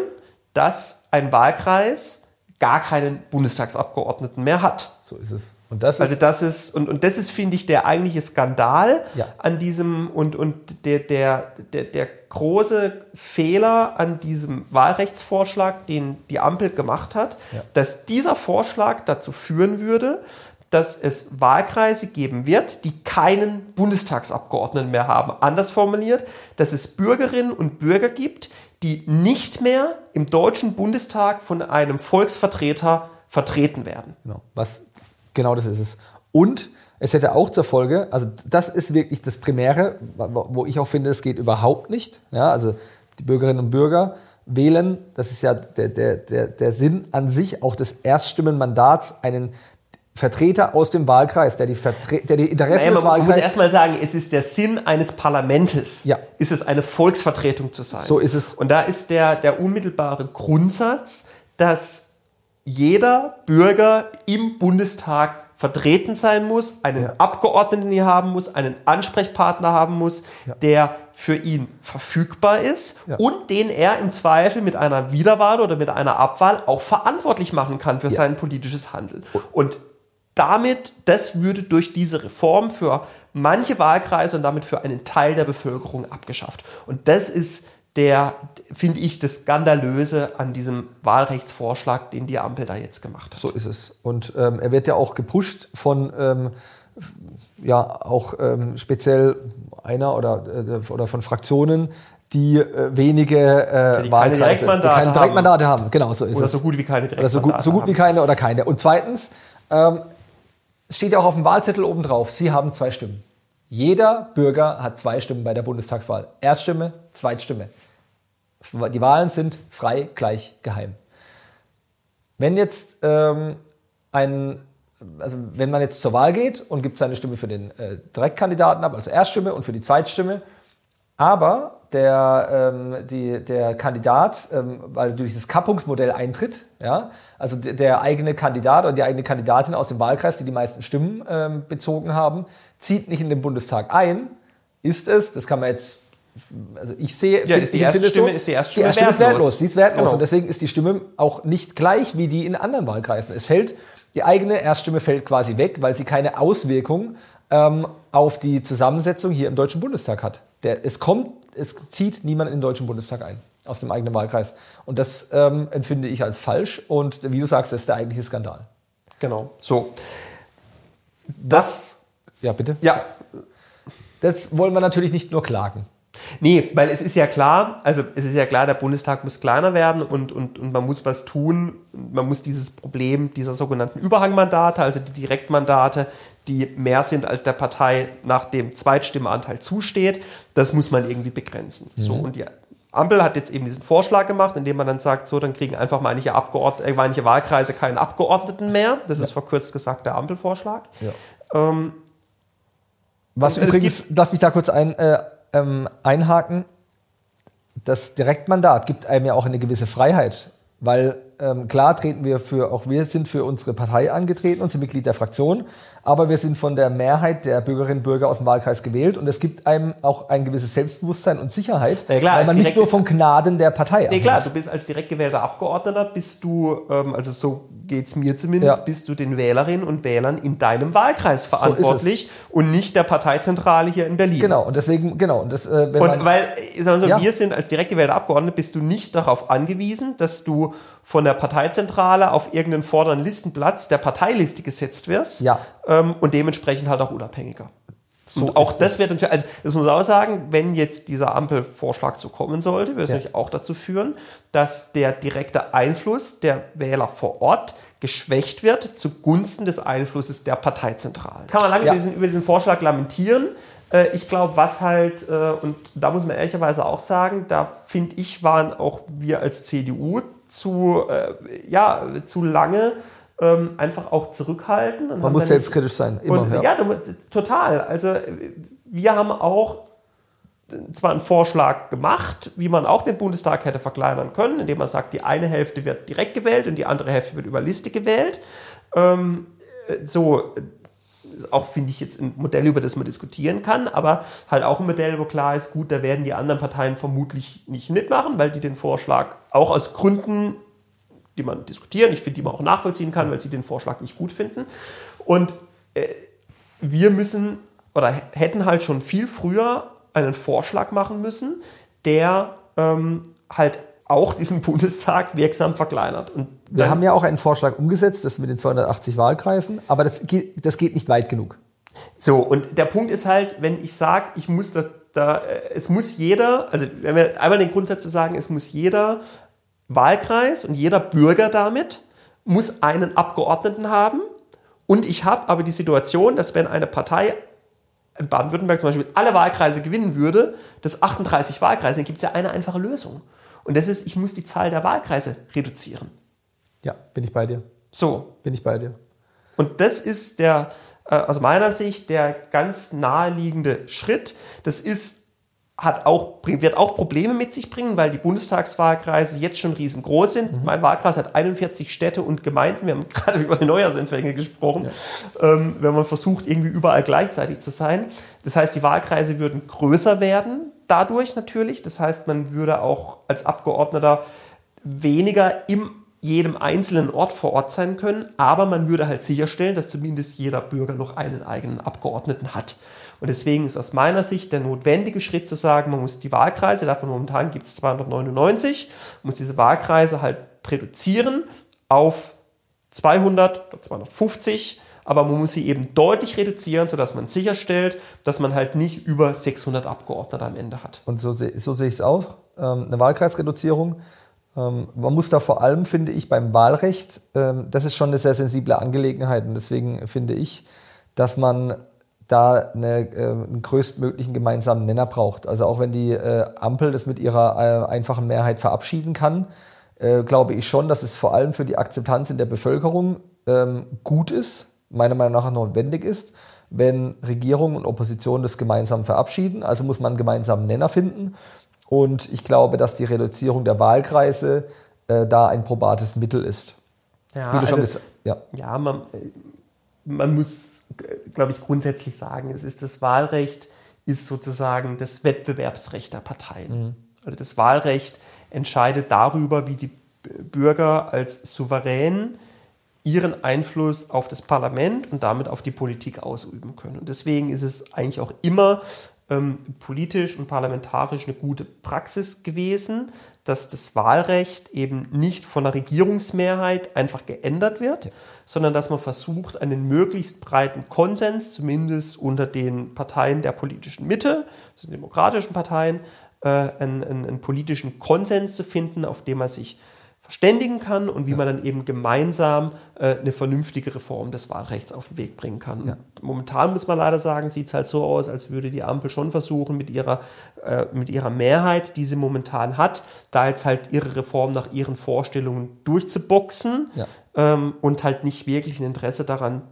dass ein Wahlkreis gar keinen Bundestagsabgeordneten mehr hat. So ist es. Und das ist Also das ist, und, und das ist, finde ich, der eigentliche Skandal Ja. an diesem und, und der, der, der, der große Fehler an diesem Wahlrechtsvorschlag, den die Ampel gemacht hat, Ja. dass dieser Vorschlag dazu führen würde, dass es Wahlkreise geben wird, die keinen Bundestagsabgeordneten mehr haben. Anders formuliert, dass es Bürgerinnen und Bürger gibt, die nicht mehr im Deutschen Bundestag von einem Volksvertreter vertreten werden. Genau, was, genau das ist es. Und es hätte auch zur Folge, also das ist wirklich das Primäre, wo ich auch finde, es geht überhaupt nicht. Ja, also die Bürgerinnen und Bürger wählen, das ist ja der, der, der, der Sinn an sich auch des Erststimmenmandats, einen Vertreter aus dem Wahlkreis, der die, Vertre der die Interessen Naja, des man, man muss Wahlkreises... erstmal sagen, es ist der Sinn eines Parlamentes, Ja. ist es eine Volksvertretung zu sein. So ist es. Und da ist der, der unmittelbare Grundsatz, dass jeder Bürger im Bundestag vertreten sein muss, einen Ja. Abgeordneten hier haben muss, einen Ansprechpartner haben muss, Ja. der für ihn verfügbar ist Ja. und den er im Zweifel mit einer Wiederwahl oder mit einer Abwahl auch verantwortlich machen kann für sein politisches Handeln. Und damit, das würde durch diese Reform für manche Wahlkreise und damit für einen Teil der Bevölkerung abgeschafft. Und das ist der, finde ich, das Skandalöse an diesem Wahlrechtsvorschlag, den die Ampel da jetzt gemacht hat. So ist es. Und ähm, er wird ja auch gepusht von ähm, ja auch ähm, speziell einer oder, äh, oder von Fraktionen, die äh, wenige äh, Die keine Wahlkreise, Direktmandate die keine haben. Direktmandate haben. Genau, so ist Oder es. so gut wie keine oder so gut, so gut wie haben. keine oder keine. Und zweitens, ähm, es steht ja auch auf dem Wahlzettel oben drauf, Sie haben zwei Stimmen. Jeder Bürger hat zwei Stimmen bei der Bundestagswahl. Erststimme, Zweitstimme. Die Wahlen sind frei, gleich, geheim. Wenn jetzt ähm, ein, also wenn man jetzt zur Wahl geht und gibt seine Stimme für den äh, Direktkandidaten ab, also Erststimme und für die Zweitstimme, aber der, ähm, die, der Kandidat, ähm, weil durch dieses Kappungsmodell eintritt, ja, also der, der eigene Kandidat oder die eigene Kandidatin aus dem Wahlkreis, die die meisten Stimmen ähm, bezogen haben, zieht nicht in den Bundestag ein, ist es, das kann man jetzt, also ich sehe, Ja, ist die finde es Erststimme- ist die Erststimme die Erststimme ist wertlos. wertlos, die ist wertlos Genau. und deswegen ist die Stimme auch nicht gleich wie die in anderen Wahlkreisen. Es fällt, die eigene Erststimme fällt quasi weg, weil sie keine Auswirkung ähm, auf die Zusammensetzung hier im Deutschen Bundestag hat. Der, es kommt, es zieht niemand in den Deutschen Bundestag ein aus dem eigenen Wahlkreis. Und das ähm, empfinde ich als falsch und wie du sagst, das ist der eigentliche Skandal. Genau. So. Das, Ja, bitte. ja, Das wollen wir natürlich nicht nur klagen. Nee, weil es ist ja klar, also es ist ja klar, der Bundestag muss kleiner werden und, und, und man muss was tun. Man muss dieses Problem dieser sogenannten Überhangmandate, also die Direktmandate, die mehr sind als der Partei nach dem Zweitstimmenanteil zusteht, das muss man irgendwie begrenzen. So, und die Ampel hat jetzt eben diesen Vorschlag gemacht, indem man dann sagt, so, dann kriegen einfach manche, Abgeord äh, manche Wahlkreise keinen Abgeordneten mehr. Das ist verkürzt gesagt der Ampelvorschlag. Ja. Ähm, Was übrigens, lass mich da kurz ein, äh, ähm, einhaken. Das Direktmandat gibt einem ja auch eine gewisse Freiheit. Weil ähm, klar treten wir für, auch wir sind für unsere Partei angetreten und sind Mitglied der Fraktion, aber wir sind von der Mehrheit der Bürgerinnen und Bürger aus dem Wahlkreis gewählt und es gibt einem auch ein gewisses Selbstbewusstsein und Sicherheit, Ja, klar, weil man nicht nur von Gnaden der Partei Nee, klar, abhängt. du bist als direkt gewählter Abgeordneter, bist du, ähm, also so geht's mir zumindest, Ja. bist du den Wählerinnen und Wählern in deinem Wahlkreis verantwortlich und nicht der Parteizentrale hier in Berlin. Genau, und deswegen, genau, und das, äh, Und man, weil, ich sag mal so, Ja. wir sind als direkt gewählter Abgeordnete, bist du nicht darauf angewiesen, dass du von der Parteizentrale auf irgendeinen vorderen Listenplatz der Parteiliste gesetzt wirst Ja. Ähm, und dementsprechend halt auch unabhängiger. So und auch das wird natürlich, also das muss man auch sagen, wenn jetzt dieser Ampelvorschlag so kommen sollte, wird es Ja. natürlich auch dazu führen, dass der direkte Einfluss der Wähler vor Ort geschwächt wird zugunsten des Einflusses der Parteizentrale. Kann man lange Ja. über, diesen, über diesen Vorschlag lamentieren. Äh, Ich glaube, was halt, äh, und da muss man ehrlicherweise auch sagen, da finde ich, waren auch wir als CDU zu, äh, ja, zu lange ähm, einfach auch zurückhaltend. und man muss selbstkritisch sein, immer. und, ja. ja, total. Also wir haben auch zwar einen Vorschlag gemacht, wie man auch den Bundestag hätte verkleinern können, indem man sagt, die eine Hälfte wird direkt gewählt und die andere Hälfte wird über Liste gewählt. Ähm, äh, so, auch finde ich jetzt ein Modell, über das man diskutieren kann, aber halt auch ein Modell, wo klar ist, gut, da werden die anderen Parteien vermutlich nicht mitmachen, weil die den Vorschlag auch aus Gründen die man diskutieren, ich finde, die man auch nachvollziehen kann, weil sie den Vorschlag nicht gut finden. Und äh, wir müssen oder hätten halt schon viel früher einen Vorschlag machen müssen, der ähm, halt auch diesen Bundestag wirksam verkleinert. Und Wir haben ja auch einen Vorschlag umgesetzt, das mit den 280 Wahlkreisen, aber das geht, das geht nicht weit genug. So, und der Punkt ist halt, wenn ich sage, ich muss da, da, äh, es muss jeder, also wenn wir einmal den Grundsatz zu sagen, es muss jeder Wahlkreis und jeder Bürger damit muss einen Abgeordneten haben. Und ich habe aber die Situation, dass wenn eine Partei in Baden-Württemberg zum Beispiel alle Wahlkreise gewinnen würde, das 38 Wahlkreise, dann gibt es ja eine einfache Lösung. Und das ist, ich muss die Zahl der Wahlkreise reduzieren. Ja, bin ich bei dir. So, Bin ich bei dir. und das ist der, äh, aus meiner Sicht, der ganz naheliegende Schritt. Das ist, hat auch, wird auch Probleme mit sich bringen, weil die Bundestagswahlkreise jetzt schon riesengroß sind. Mein Wahlkreis hat 41 Städte und Gemeinden. Wir haben gerade über die Neujahrsempfänge gesprochen. Ähm, wenn man versucht, irgendwie überall gleichzeitig zu sein. Das heißt, die Wahlkreise würden größer werden dadurch natürlich. Das heißt, man würde auch als Abgeordneter weniger im jedem einzelnen Ort vor Ort sein können, aber man würde halt sicherstellen, dass zumindest jeder Bürger noch einen eigenen Abgeordneten hat. Und deswegen ist aus meiner Sicht der notwendige Schritt zu sagen, man muss die Wahlkreise, davon momentan gibt es 299, muss diese Wahlkreise halt reduzieren auf 200 oder 250, aber man muss sie eben deutlich reduzieren, sodass man sicherstellt, dass man halt nicht über 600 Abgeordnete am Ende hat. Und so, so sehe ich es auch. Ähm, eine Wahlkreisreduzierung. Ähm, man muss da vor allem, finde ich, beim Wahlrecht, ähm, das ist schon eine sehr sensible Angelegenheit. Und deswegen finde ich, dass man da eine, äh, einen größtmöglichen gemeinsamen Nenner braucht. Also auch wenn die äh, Ampel das mit ihrer äh, einfachen Mehrheit verabschieden kann, äh, glaube ich schon, dass es vor allem für die Akzeptanz in der Bevölkerung ähm, gut ist, meiner Meinung nach notwendig ist, wenn Regierung und Opposition das gemeinsam verabschieden. Also muss man einen gemeinsamen Nenner finden. Und ich glaube, dass die Reduzierung der Wahlkreise äh, da ein probates Mittel ist. Ja, also- gesagt ja. ja, man, man muss, glaube ich, grundsätzlich sagen, es ist das Wahlrecht ist sozusagen das Wettbewerbsrecht der Parteien. Also das Wahlrecht entscheidet darüber, wie die Bürger als souverän ihren Einfluss auf das Parlament und damit auf die Politik ausüben können. Und deswegen ist es eigentlich auch immer ähm, politisch und parlamentarisch eine gute Praxis gewesen, dass das Wahlrecht eben nicht von der Regierungsmehrheit einfach geändert wird, sondern dass man versucht, einen möglichst breiten Konsens, zumindest unter den Parteien der politischen Mitte, also den demokratischen Parteien, äh, einen, einen, einen politischen Konsens zu finden, auf dem man sich verständigen kann und wie man dann eben gemeinsam äh, eine vernünftige Reform des Wahlrechts auf den Weg bringen kann. Ja. Momentan muss man leider sagen, sieht es halt so aus, als würde die Ampel schon versuchen, mit ihrer, äh, mit ihrer Mehrheit, die sie momentan hat, da jetzt halt ihre Reform nach ihren Vorstellungen durchzuboxen Ja. ähm, und halt nicht wirklich ein Interesse daran,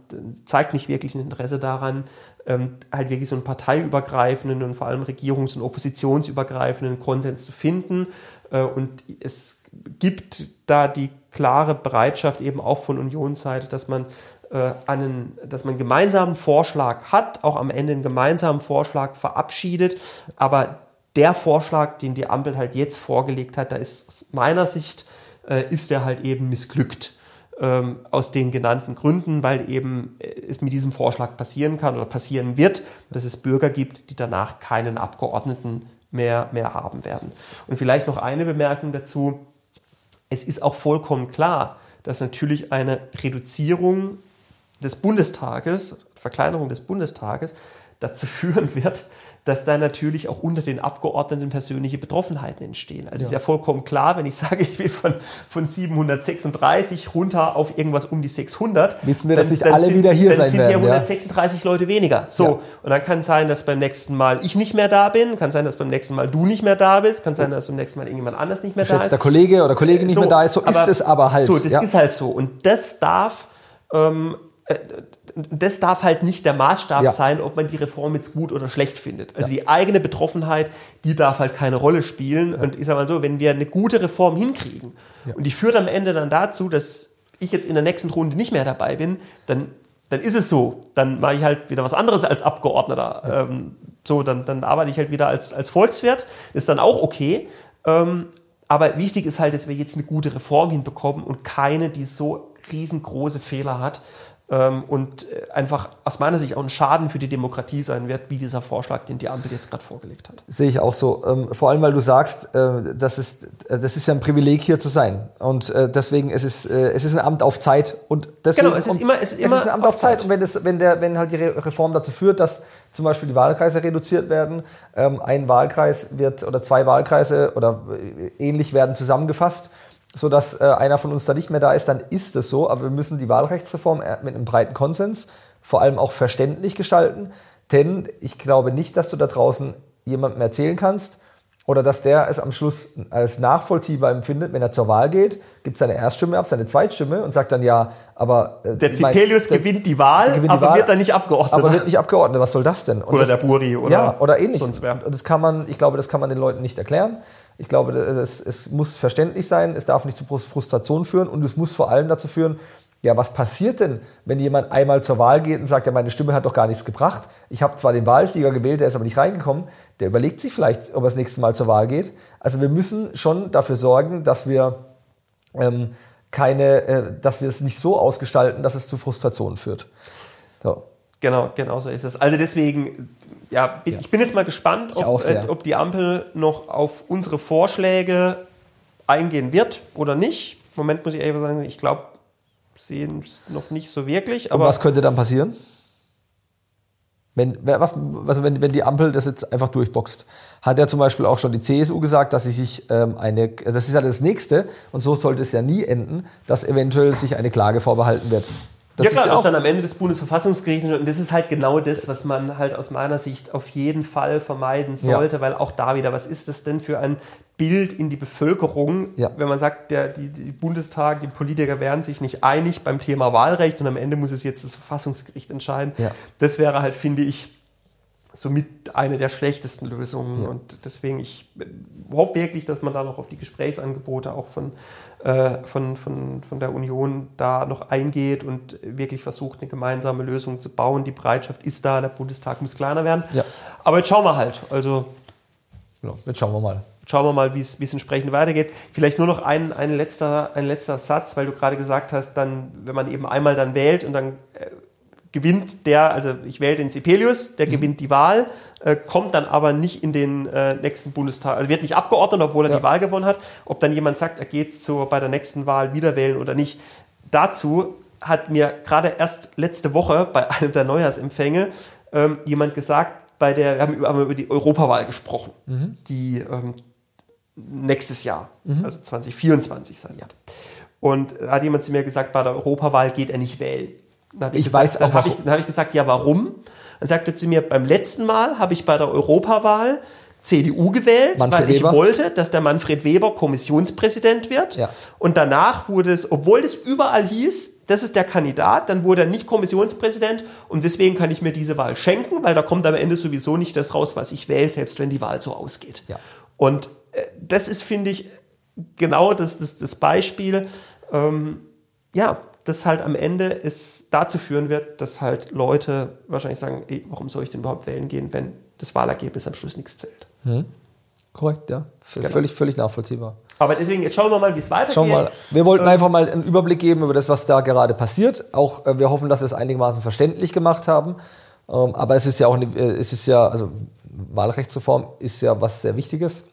zeigt nicht wirklich ein Interesse daran, ähm, halt wirklich so einen parteiübergreifenden und vor allem regierungs- und oppositionsübergreifenden Konsens zu finden. Äh, und es gibt da die klare Bereitschaft eben auch von Unionsseite, dass man äh, einen, dass man einen gemeinsamen Vorschlag hat, auch am Ende einen gemeinsamen Vorschlag verabschiedet. Aber der Vorschlag, den die Ampel halt jetzt vorgelegt hat, da ist aus meiner Sicht, äh, ist der halt eben missglückt. Ähm, aus den genannten Gründen, weil eben äh, es mit diesem Vorschlag passieren kann oder passieren wird, dass es Bürger gibt, die danach keinen Abgeordneten mehr, mehr haben werden. Und vielleicht noch eine Bemerkung dazu. Es ist auch vollkommen klar, dass natürlich eine Reduzierung des Bundestages, Verkleinerung des Bundestages, dazu führen wird, dass da natürlich auch unter den Abgeordneten persönliche Betroffenheiten entstehen. Also ja. ist ja vollkommen klar, wenn ich sage, ich will von, von 736 runter auf irgendwas um die 600, wissen wir, dass nicht alle sind, wieder hier dann sein sind werden. hier 136 ja. Leute weniger. So, ja. und dann kann sein, dass beim nächsten Mal ich nicht mehr da bin, kann sein, dass beim nächsten Mal du nicht mehr da bist, kann sein, dass beim nächsten Mal irgendjemand anders nicht mehr da ist. der Kollege oder Kollegin nicht so, mehr da ist, so aber, ist es aber halt. So, das ist halt so. Und das darf ähm, äh, das darf halt nicht der Maßstab ja. sein, ob man die Reform jetzt gut oder schlecht findet. Also ja. die eigene Betroffenheit, die darf halt keine Rolle spielen. Ja. Und ich sag mal so, wenn wir eine gute Reform hinkriegen und die führt am Ende dann dazu, dass ich jetzt in der nächsten Runde nicht mehr dabei bin, dann, dann ist es so. Dann mache ich halt wieder was anderes als Abgeordneter. Ähm, so, dann, dann arbeite ich halt wieder als, als Volkswirt. Ist dann auch okay. Ähm, aber wichtig ist halt, dass wir jetzt eine gute Reform hinbekommen und keine, die so riesengroße Fehler hat, ähm, und äh, einfach aus meiner Sicht auch ein Schaden für die Demokratie sein wird, wie dieser Vorschlag, den die Ampel jetzt gerade vorgelegt hat. Sehe ich auch so. Ähm, vor allem, weil du sagst, äh, das, ist, äh, das ist ja ein Privileg, hier zu sein. Und deswegen es ist es ist ein Amt auf Zeit. Und deswegen, genau, es ist immer, es ist, immer es ist ein Amt auf Zeit. Zeit. Und wenn, das, wenn, der, wenn halt die Reform dazu führt, dass zum Beispiel die Wahlkreise reduziert werden, ähm, ein Wahlkreis wird oder zwei Wahlkreise oder ähnlich werden zusammengefasst sodass äh, einer von uns da nicht mehr da ist, dann ist es so. Aber wir müssen die Wahlrechtsreform äh, mit einem breiten Konsens vor allem auch verständlich gestalten. Denn ich glaube nicht, dass du da draußen jemandem erzählen kannst oder dass der es am Schluss als nachvollziehbar empfindet, wenn er zur Wahl geht, gibt seine Erststimme ab, seine Zweitstimme und sagt dann ja, aber äh, der Zipelius mein, gewinnt die Wahl, gewinnt aber die Wahl, wird dann nicht abgeordnet. Aber wird nicht abgeordnet. Was soll das denn? Und oder das, der Buri oder ja oder ähnlich. Sonst wer. Und das kann man, ich glaube, das kann man den Leuten nicht erklären. Ich glaube, es, es muss verständlich sein, es darf nicht zu Frustration führen und es muss vor allem dazu führen, ja, was passiert denn, wenn jemand einmal zur Wahl geht und sagt, ja, meine Stimme hat doch gar nichts gebracht. Ich habe zwar den Wahlsieger gewählt, der ist aber nicht reingekommen. Der überlegt sich vielleicht, ob er das nächste Mal zur Wahl geht. Also wir müssen schon dafür sorgen, dass wir ähm, keine, äh, dass wir es nicht so ausgestalten, dass es zu Frustrationen führt. So. Genau, genau so ist es. Also deswegen, ja, bin, ja. ich bin jetzt mal gespannt, ob, äh, ob die Ampel noch auf unsere Vorschläge eingehen wird oder nicht. Im Moment muss ich ehrlich sagen, ich glaube, sehen es noch nicht so wirklich. Aber Und was könnte dann passieren? Wenn, was, also wenn, wenn die Ampel das jetzt einfach durchboxt, hat ja zum Beispiel auch schon die CSU gesagt, dass sie sich ähm, eine, also das ist ja das Nächste, und so sollte es ja nie enden, dass eventuell sich eine Klage vorbehalten wird. Ja klar, das dann am Ende des Bundesverfassungsgerichts und das ist halt genau das, was man halt aus meiner Sicht auf jeden Fall vermeiden sollte, ja. weil auch da wieder, was ist das denn für ein Bild in die Bevölkerung, ja. wenn man sagt, der, die, die Bundestag, die Politiker wären sich nicht einig beim Thema Wahlrecht und am Ende muss es jetzt das Verfassungsgericht entscheiden. Ja. Das wäre halt, finde ich, somit eine der schlechtesten Lösungen. Ja. Und deswegen, ich hoffe wirklich, dass man da noch auf die Gesprächsangebote auch von, äh, von, von, von der Union da noch eingeht und wirklich versucht, eine gemeinsame Lösung zu bauen. Die Bereitschaft ist da, der Bundestag muss kleiner werden. Ja. Aber jetzt schauen wir halt. Also, genau, jetzt schauen wir mal. Schauen wir mal, wie es entsprechend weitergeht. Vielleicht nur noch ein, ein, letzter, ein letzter Satz, weil du gerade gesagt hast, dann, wenn man eben einmal dann wählt und dann äh, gewinnt der, also ich wähle den Sibelius, der mhm. gewinnt die Wahl, äh, kommt dann aber nicht in den äh, nächsten Bundestag, also wird nicht abgeordnet, obwohl er ja. die Wahl gewonnen hat. Ob dann jemand sagt, er geht so bei der nächsten Wahl wieder wählen oder nicht. Dazu hat mir gerade erst letzte Woche bei einem der Neujahrsempfänge ähm, jemand gesagt, bei der, wir haben über, haben über die Europawahl gesprochen, mhm. die ähm, nächstes Jahr, mhm. also 2024 sein wird. Und da hat jemand zu mir gesagt, bei der Europawahl geht er nicht wählen. Dann ich, ich gesagt, weiß auch. Dann habe ich, hab ich gesagt, ja, warum? Dann sagte zu mir, beim letzten Mal habe ich bei der Europawahl CDU gewählt, Manfred weil ich Weber. wollte, dass der Manfred Weber Kommissionspräsident wird. Ja. Und danach wurde es, obwohl es überall hieß, das ist der Kandidat, dann wurde er nicht Kommissionspräsident und deswegen kann ich mir diese Wahl schenken, weil da kommt am Ende sowieso nicht das raus, was ich wähle, selbst wenn die Wahl so ausgeht. Ja. Und äh, das ist, finde ich, genau das, das, das Beispiel, ähm, ja, das halt am Ende es dazu führen wird, dass halt Leute wahrscheinlich sagen, ey, warum soll ich denn überhaupt wählen gehen, wenn das Wahlergebnis am Schluss nichts zählt. Hm. Korrekt, ja. Genau. Völlig, völlig nachvollziehbar. Aber deswegen, jetzt schauen wir mal, wie es weitergeht. Schauen mal. Wir wollten ähm, einfach mal einen Überblick geben über das, was da gerade passiert. Auch äh, wir hoffen, dass wir es einigermaßen verständlich gemacht haben. Ähm, aber es ist ja auch, eine, äh, es ist ja, also Wahlrechtsreform ist ja was sehr Wichtiges,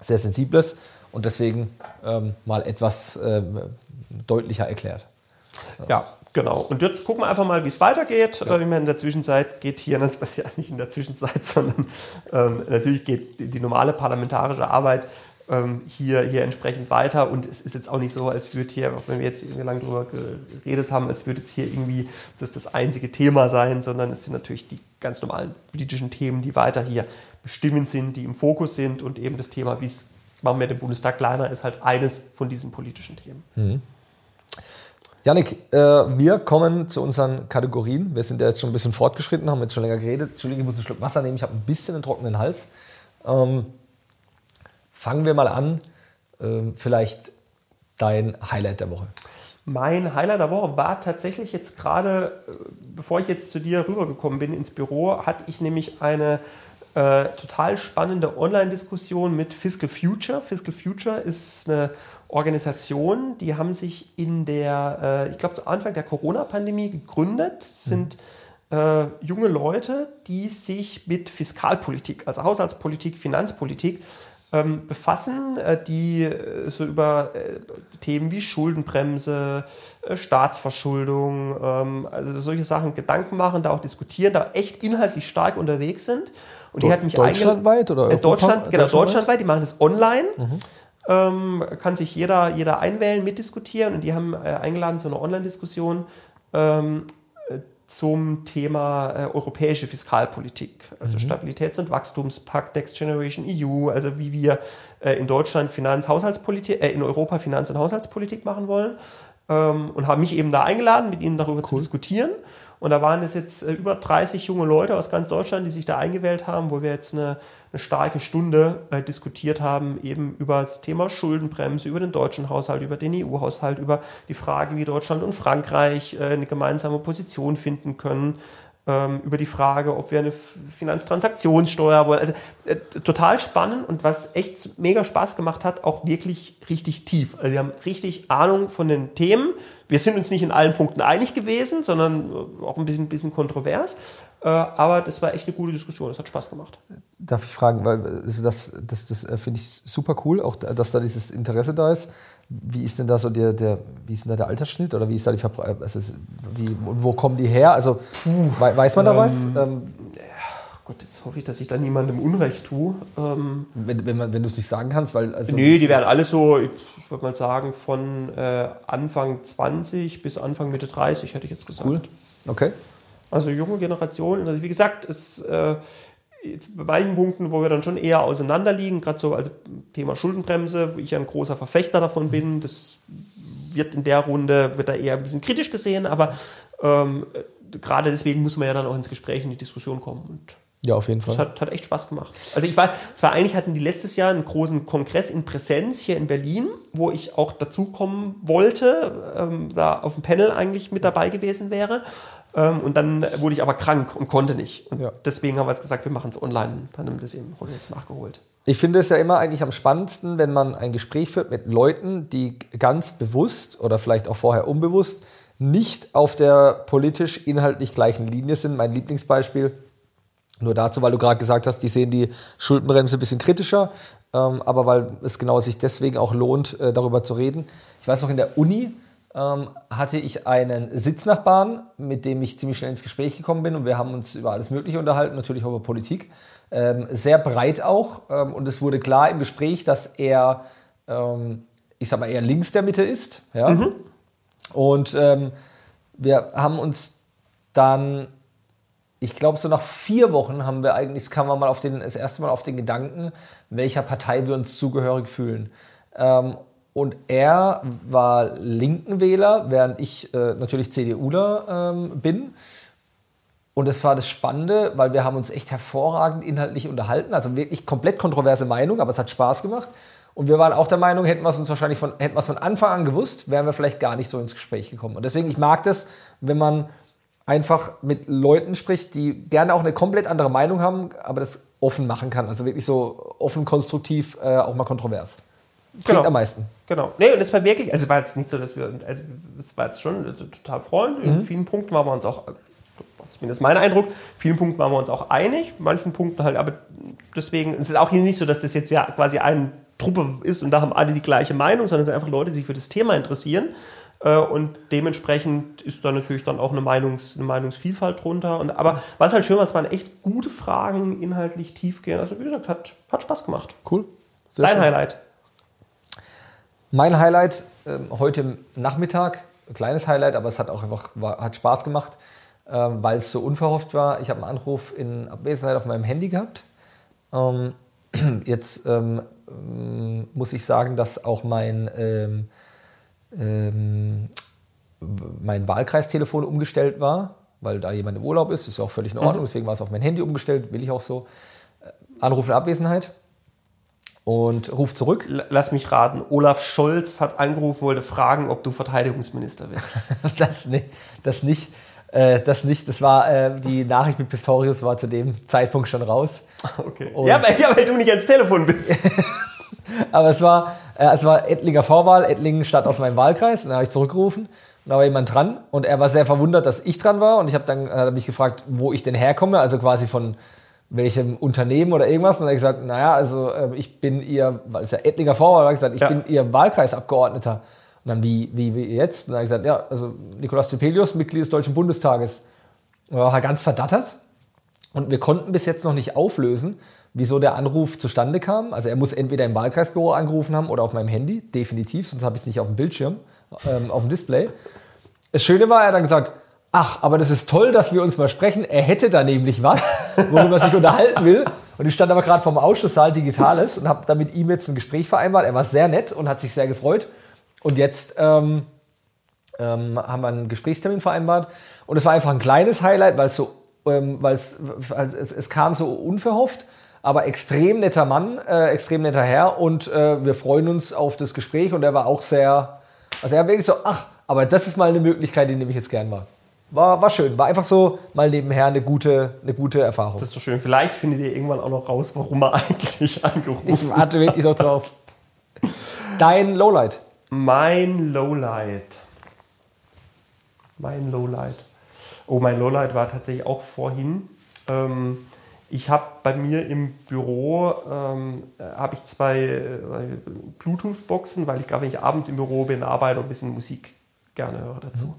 sehr Sensibles und deswegen ähm, mal etwas ähm, deutlicher erklärt. Ja, genau. Und jetzt gucken wir einfach mal, wie es weitergeht. Ja. Äh, in der Zwischenzeit geht hier, was ja nicht in der Zwischenzeit, sondern ähm, natürlich geht die, die, normale parlamentarische Arbeit ähm, hier, hier entsprechend weiter. Und es ist jetzt auch nicht so, als würde hier, auch wenn wir jetzt irgendwie lange darüber geredet haben, als würde jetzt hier irgendwie das das einzige Thema sein, sondern es sind natürlich die ganz normalen politischen Themen, die weiter hier bestimmend sind, die im Fokus sind und eben das Thema, wie es machen wir den Bundestag kleiner, ist halt eines von diesen politischen Themen. Mhm. Janik, äh, wir kommen zu unseren Kategorien. Wir sind ja jetzt schon ein bisschen fortgeschritten, haben jetzt schon länger geredet. Entschuldigung, ich muss einen Schluck Wasser nehmen, ich habe ein bisschen einen trockenen Hals. Ähm, fangen wir mal an. Ähm, vielleicht dein Highlight der Woche. Mein Highlight der Woche war tatsächlich jetzt gerade, äh, bevor ich jetzt zu dir rübergekommen bin ins Büro, hatte ich nämlich eine äh, total spannende Online-Diskussion mit Fiscal Future. Fiscal Future ist eine Organisation, die haben sich in der, äh, ich glaube zu Anfang der Corona-Pandemie gegründet, sind äh, junge Leute, die sich mit Fiskalpolitik, also Haushaltspolitik, Finanzpolitik ähm, befassen, äh, die äh, so über äh, Themen wie Schuldenbremse, äh, Staatsverschuldung, ähm, also solche Sachen Gedanken machen, da auch diskutieren, da echt inhaltlich stark unterwegs sind. Und die hat mich Deutschlandweit oder Europa? Deutschland, genau, deutschlandweit, die machen das online. Mhm ähm, kann sich jeder, jeder einwählen, mitdiskutieren und die haben äh, eingeladen zu einer Online-Diskussion ähm, äh, zum Thema äh, europäische Fiskalpolitik, also mhm. Stabilitäts- und Wachstumspakt, Next Generation EU, also wie wir äh, in Deutschland Finanz-, Haushaltspolitik, äh, in Europa Finanz- und Haushaltspolitik machen wollen ähm, und haben mich eben da eingeladen, mit ihnen darüber cool. zu diskutieren. Und da waren es jetzt äh, über 30 junge Leute aus ganz Deutschland, die sich da eingewählt haben, wo wir jetzt eine, eine starke Stunde äh, diskutiert haben, eben über das Thema Schuldenbremse, über den deutschen Haushalt, über den EU-Haushalt, über die Frage, wie Deutschland und Frankreich äh, eine gemeinsame Position finden können, ähm, über die Frage, ob wir eine Finanztransaktionssteuer wollen. Also äh, total spannend und was echt mega Spaß gemacht hat, auch wirklich richtig tief. Also wir haben richtig Ahnung von den Themen. Wir sind uns nicht in allen Punkten einig gewesen, sondern äh, auch ein bisschen, bisschen kontrovers. Äh, aber das war echt eine gute Diskussion. Das hat Spaß gemacht. Darf ich fragen, weil äh, das, das, das finde ich super cool, auch dass da dieses Interesse da ist. Wie ist denn da so der, der, wie ist denn da der Altersschnitt oder wie ist da die Verbreitung? Äh, also wie, wo kommen die her? Also weiß man da ähm, was? Ähm, Gott, jetzt hoffe ich, dass ich da niemandem Unrecht tue. Ähm, wenn wenn, wenn du es nicht sagen kannst, weil. Also nee, die werden alle so, ich, ich würde mal sagen, von äh, Anfang 20 bis Anfang Mitte 30, hätte ich jetzt gesagt. Cool. Okay. Also junge Generation. Also wie gesagt, es äh, bei manchen Punkten, wo wir dann schon eher auseinanderliegen, gerade so also Thema Schuldenbremse, wo ich ein großer Verfechter davon bin, das wird in der Runde, wird da eher ein bisschen kritisch gesehen, aber ähm, gerade deswegen muss man ja dann auch ins Gespräch, in die Diskussion kommen. Und ja, auf jeden Fall. Das hat, hat echt Spaß gemacht. Also ich war, zwar eigentlich hatten die letztes Jahr einen großen Kongress in Präsenz hier in Berlin, wo ich auch dazukommen wollte, ähm, da auf dem Panel eigentlich mit dabei gewesen wäre. Ähm, und dann wurde ich aber krank und konnte nicht. Und ja. deswegen haben wir jetzt gesagt, wir machen es online. Dann haben wir das eben jetzt nachgeholt. Ich finde es ja immer eigentlich am spannendsten, wenn man ein Gespräch führt mit Leuten, die ganz bewusst oder vielleicht auch vorher unbewusst nicht auf der politisch-inhaltlich gleichen Linie sind. Mein Lieblingsbeispiel, nur dazu, weil du gerade gesagt hast, die sehen die Schuldenbremse ein bisschen kritischer, ähm, aber weil es genau sich deswegen auch lohnt, äh, darüber zu reden. Ich weiß noch, in der Uni ähm, hatte ich einen Sitznachbarn, mit dem ich ziemlich schnell ins Gespräch gekommen bin und wir haben uns über alles Mögliche unterhalten, natürlich auch über Politik. Ähm, sehr breit auch ähm, und es wurde klar im Gespräch, dass er, ich sag mal, eher links der Mitte ist. Ja? Mhm. Und wir haben uns dann, ich glaube, so nach vier Wochen haben wir eigentlich, kamen wir mal auf den, das erste Mal auf den Gedanken, welcher Partei wir uns zugehörig fühlen. Und er war linken Wähler, während ich äh, natürlich CDUler ähm, bin. Und das war das Spannende, weil wir haben uns echt hervorragend inhaltlich unterhalten. Also wirklich komplett kontroverse Meinung, aber es hat Spaß gemacht. Und wir waren auch der Meinung, hätten wir es uns wahrscheinlich von, hätten wir es von Anfang an gewusst, wären wir vielleicht gar nicht so ins Gespräch gekommen. Und deswegen, ich mag das, wenn man einfach mit Leuten spricht, die gerne auch eine komplett andere Meinung haben, aber das offen machen kann. Also wirklich so offen, konstruktiv, äh, auch mal kontrovers. Klingt Genau. am meisten. Genau. Nee, und es war wirklich, also es war jetzt nicht so, dass wir, also es war jetzt schon äh, total freundlich. Mhm. In vielen Punkten waren wir uns auch, zumindest mein Eindruck, in vielen Punkten waren wir uns auch einig, in manchen Punkten halt, aber deswegen, es ist auch hier nicht so, dass das jetzt ja quasi eine Truppe ist und da haben alle die gleiche Meinung, sondern es sind einfach Leute, die sich für das Thema interessieren. Äh, Und dementsprechend ist da natürlich dann auch eine, Meinungs-, eine Meinungsvielfalt drunter. Und, aber was halt schön war, es waren echt gute Fragen, inhaltlich tiefgehend. Also wie gesagt, hat, hat Spaß gemacht. Cool. Sehr Dein schön. Highlight. Mein Highlight ähm, heute Nachmittag, ein kleines Highlight, aber es hat auch einfach war, hat Spaß gemacht, ähm, weil es so unverhofft war. Ich habe einen Anruf in Abwesenheit auf meinem Handy gehabt. Ähm, jetzt muss ich sagen, dass auch mein, mein Wahlkreistelefon umgestellt war, weil da jemand im Urlaub ist. Ist ja auch völlig in Ordnung. Deswegen war es auf mein Handy umgestellt, will ich auch so. Äh, Anruf in Abwesenheit und ruf zurück. Lass mich raten. Olaf Scholz hat angerufen, wollte fragen, ob du Verteidigungsminister wirst. Das, nicht, das nicht. Äh, das nicht. Das war äh, die Nachricht mit Pistorius war zu dem Zeitpunkt schon raus. Okay. Und- Ja, weil, ja, weil du nicht ans Telefon bist. Aber es war, äh, es war Ettlinger Vorwahl, Ettlingen statt aus meinem Wahlkreis. Und dann habe ich zurückgerufen. Und da war jemand dran und er war sehr verwundert, dass ich dran war. Und ich habe dann er mich gefragt, wo ich denn herkomme, also quasi von welchem Unternehmen oder irgendwas. Und er hat gesagt, naja, also äh, ich bin ihr, weil es ja Ettlinger Vorwahl war, hat gesagt, ich Ja. bin ihr Wahlkreisabgeordneter. Und dann, wie, wie, wie jetzt? Und dann habe ich gesagt, ja, also Nikolaus Zepelius, Mitglied des Deutschen Bundestages. Und er war ganz verdattert. Und wir konnten bis jetzt noch nicht auflösen, wieso der Anruf zustande kam. Also er muss entweder im Wahlkreisbüro angerufen haben oder auf meinem Handy, definitiv, sonst habe ich es nicht auf dem Bildschirm, ähm, auf dem Display. Das Schöne war, er hat dann gesagt, ach, aber das ist toll, dass wir uns mal sprechen. Er hätte da nämlich was, worüber er sich unterhalten will. Und ich stand aber gerade vom Ausschusssaal Digitales und habe da mit ihm jetzt ein Gespräch vereinbart. Er war sehr nett und hat sich sehr gefreut. Und jetzt ähm, ähm, haben wir einen Gesprächstermin vereinbart. Und es war einfach ein kleines Highlight, weil es so, ähm, es, es kam so unverhofft, aber extrem netter Mann, äh, extrem netter Herr. Und äh, wir freuen uns auf das Gespräch. Und er war auch sehr, also er war wirklich so, ach, aber das ist mal eine Möglichkeit, die nehme ich jetzt gern mal. War, war schön, war einfach so mal nebenher eine gute, eine gute Erfahrung. Das ist so schön. Vielleicht findet ihr irgendwann auch noch raus, warum er eigentlich angerufen Ich warte wirklich noch drauf. Dein Lowlight. Mein Lowlight. Mein Lowlight. Oh, mein Lowlight war tatsächlich auch vorhin. Ähm, ich habe bei mir im Büro ähm, äh, habe ich zwei äh, Bluetooth-Boxen, weil ich gerade, wenn ich abends im Büro bin, arbeite und ein bisschen Musik gerne höre dazu.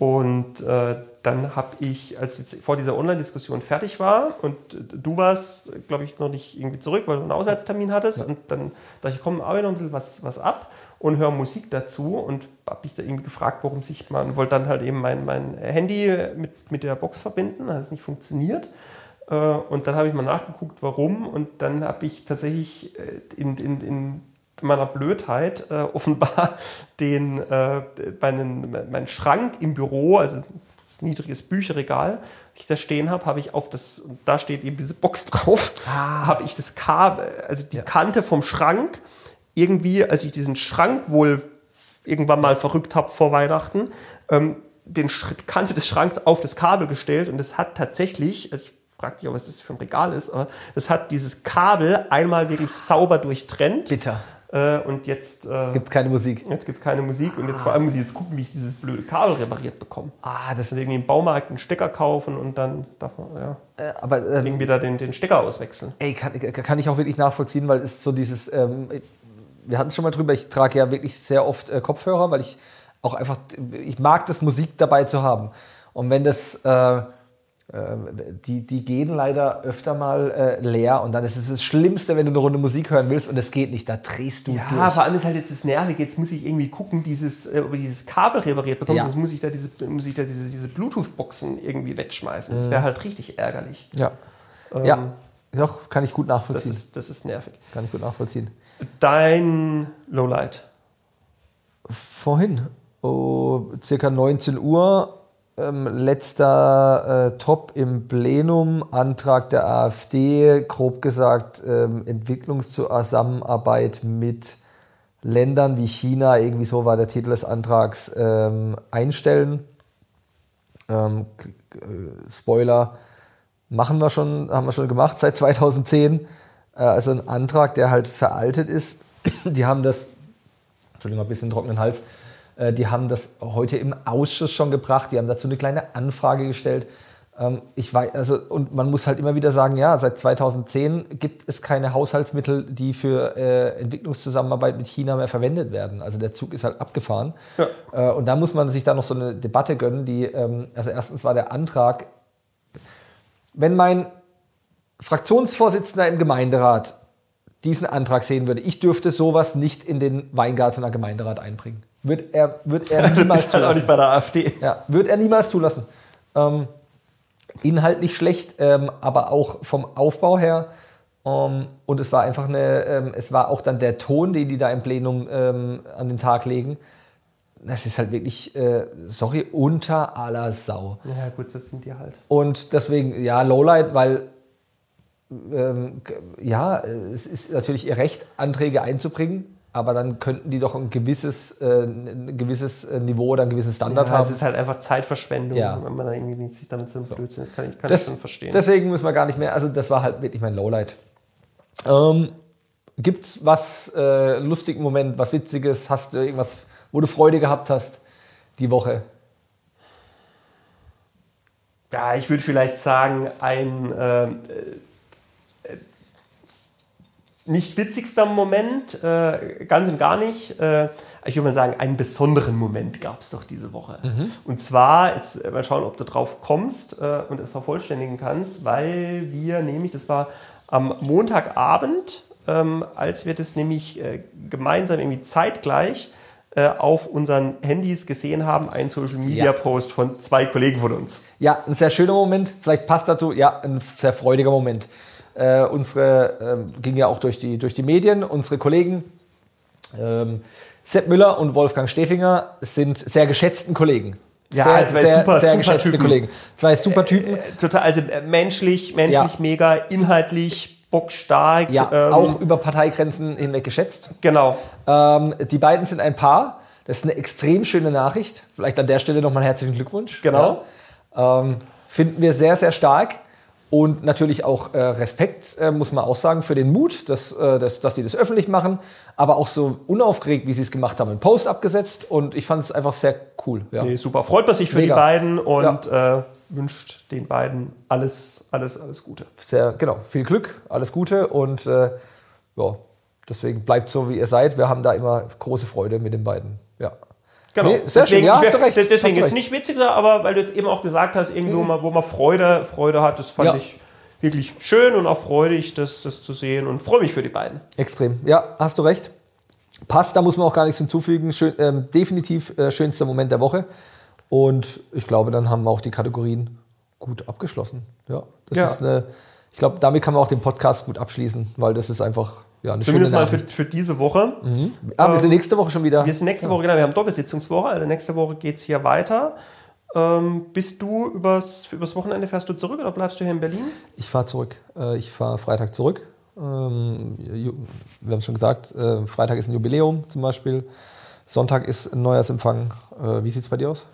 Und äh, dann habe ich, als jetzt vor dieser Online-Diskussion fertig war und du warst, glaube ich, noch nicht irgendwie zurück, weil du einen Auswärtstermin hattest und dann dachte ich, komm, arbeite noch ein bisschen was, was ab und höre Musik dazu und habe mich da irgendwie gefragt, warum sich man, wollte dann halt eben mein, mein Handy mit, mit der Box verbinden, hat es nicht funktioniert. Äh, Und dann habe ich mal nachgeguckt, warum. Und dann habe ich tatsächlich äh, in, in, in meiner Blödheit äh, offenbar den, äh, meinen, meinen Schrank im Büro, also das niedriges Bücherregal, ich da stehen habe, habe ich auf das, und da steht eben diese Box drauf, habe ich das Kabel, also die Kante vom Schrank, irgendwie, als ich diesen Schrank wohl irgendwann mal verrückt habe vor Weihnachten, ähm, den Sch Kante des Schranks auf das Kabel gestellt und es hat tatsächlich, also ich frage mich auch, was das für ein Regal ist, aber es hat dieses Kabel einmal wirklich sauber durchtrennt. Bitter. Äh, und jetzt, äh, Gibt keine Musik. jetzt gibt keine Musik und jetzt vor allem muss ich jetzt gucken, wie ich dieses blöde Kabel repariert bekomme. Ah, das Also irgendwie im Baumarkt einen Stecker kaufen und dann darf man ja, äh, aber ähm, irgendwie da den, den Stecker auswechseln. Ey, kann, kann ich auch wirklich nachvollziehen, weil es ist so dieses, ähm, wir hatten es schon mal drüber, ich trage ja wirklich sehr oft äh, Kopfhörer, weil ich auch einfach, ich mag das Musik dabei zu haben. Und wenn das, äh, äh, die, die gehen leider öfter mal äh, leer und dann ist es das Schlimmste, wenn du eine Runde Musik hören willst und es geht nicht, da drehst du Ja, durch. vor allem ist halt jetzt das Nervige. Jetzt muss ich irgendwie gucken, dieses, äh, ob ich dieses Kabel repariert bekomme. Ja. Sonst muss ich da diese, muss ich da diese, diese Bluetooth-Boxen irgendwie wegschmeißen. Das wäre halt richtig ärgerlich. Ja. Ähm, ja, doch, kann ich gut Das nachvollziehen. ist, das ist nervig. kann ich gut nachvollziehen. Dein Lowlight. Vorhin, oh, circa 19 Uhr, ähm, letzter äh, Top im Plenum, Antrag der AfD, grob gesagt ähm, Entwicklungszusammenarbeit mit Ländern wie China, irgendwie so war der Titel des Antrags, ähm, einstellen. Ähm, äh, Spoiler, machen wir schon, haben wir schon gemacht seit 2010. Äh, also ein Antrag, der halt veraltet ist. Die haben das, Entschuldigung, ein bisschen trockenen Hals, die haben das heute im Ausschuss schon gebracht. Die haben dazu eine kleine Anfrage gestellt. Ähm, ich weiß, also, und man muss halt immer wieder sagen, ja, seit 2010 gibt es keine Haushaltsmittel, die für äh, Entwicklungszusammenarbeit mit China mehr verwendet werden. Also der Zug ist halt abgefahren. Ja. Äh, und da muss man sich da noch so eine Debatte gönnen, die, ähm, also erstens war der Antrag, wenn mein Fraktionsvorsitzender im Gemeinderat diesen Antrag sehen würde, ich dürfte sowas nicht in den Weingartener Gemeinderat einbringen. Wird er, wird er niemals zulassen. auch nicht bei der AfD. Ja, wird er niemals zulassen. Ähm, inhaltlich schlecht, ähm, aber auch vom Aufbau her. Ähm, und es war einfach eine, ähm, es war auch dann der Ton, den die da im Plenum ähm, an den Tag legen. Das ist halt wirklich, äh, sorry, unter aller Sau. Ja, gut, das sind die halt. Und deswegen, ja, Lowlight, weil ähm, ja, es ist natürlich ihr Recht, Anträge einzubringen aber dann könnten die doch ein gewisses, äh, ein gewisses äh, Niveau oder einen gewissen Standard ja, haben. Es ist halt einfach Zeitverschwendung, ja. wenn man da irgendwie nicht sich damit so ein so. Blödsinn ist. Kann ich, kann das, ich schon verstehen. Deswegen muss man gar nicht mehr, also das war halt wirklich mein Lowlight. Ähm, Gibt es was äh, lustigen Moment, was Witziges? Hast du irgendwas, wo du Freude gehabt hast die Woche? Ja, ich würde vielleicht sagen, ein äh, nicht witzigster Moment, äh, ganz und gar nicht. Äh, ich würde mal sagen, einen besonderen Moment gab es doch diese Woche. Mhm. Und zwar, jetzt äh, mal schauen, ob du drauf kommst äh, und es vervollständigen kannst, weil wir nämlich, das war am Montagabend, ähm, als wir das nämlich äh, gemeinsam irgendwie zeitgleich äh, auf unseren Handys gesehen haben, einen Social Media ja. Post von zwei Kollegen von uns. Ja, ein sehr schöner Moment, vielleicht passt dazu, ja, ein sehr freudiger Moment. Äh, unsere, äh, ging ja auch durch die, durch die Medien, unsere Kollegen ähm, Sepp Müller und Wolfgang Stefinger sind sehr geschätzten Kollegen. Ja, sehr, also sehr, super, sehr super geschätzte Typen. Kollegen. Zwei super Typen. Äh, total, also äh, menschlich, menschlich ja. mega, inhaltlich bockstark. Ja, ähm, auch über Parteigrenzen hinweg geschätzt. Genau. Ähm, die beiden sind ein Paar. Das ist eine extrem schöne Nachricht. Vielleicht an der Stelle nochmal herzlichen Glückwunsch. Genau. Ja. Ähm, finden wir sehr, sehr stark. Und natürlich auch äh, Respekt, äh, muss man auch sagen, für den Mut, dass, äh, dass, dass die das öffentlich machen, aber auch so unaufgeregt, wie sie es gemacht haben, einen Post abgesetzt und ich fand es einfach sehr cool. Ja. Nee, super, freut man sich für Mega. die beiden und ja. Äh, wünscht den beiden alles, alles, alles Gute. Sehr, genau, viel Glück, alles Gute und äh, ja, deswegen bleibt so, wie ihr seid. Wir haben da immer große Freude mit den beiden. Ja. Genau. Nee, sehr deswegen, schön. Ja, hast du recht. Deswegen jetzt recht. nicht witziger, aber weil du jetzt eben auch gesagt hast, irgendwo mhm. mal, wo man Freude, Freude hat, das fand ja. ich wirklich schön und auch freudig, das, das zu sehen und freue mich für die beiden. Extrem. Ja, hast du recht. Passt, da muss man auch gar nichts hinzufügen. Schön, ähm, definitiv äh, schönster Moment der Woche. Und ich glaube, dann haben wir auch die Kategorien gut abgeschlossen. Ja, das ja. ist eine, ich glaube, damit kann man auch den Podcast gut abschließen, weil das ist einfach ja, Zumindest mal für, für, diese Woche. Mhm. Ah, wir sind ähm, nächste Woche schon wieder. Wir sind nächste. Woche, genau, wir haben Doppelsitzungswoche, also nächste Woche geht es hier weiter. Ähm, bist du übers, übers Wochenende, fährst du zurück oder bleibst du hier in Berlin? Ich fahre zurück. Äh, ich fahre Freitag zurück. Ähm, wir haben es schon gesagt, äh, Freitag ist ein Jubiläum zum Beispiel. Sonntag ist ein Neujahrsempfang. Äh, wie sieht es bei dir aus?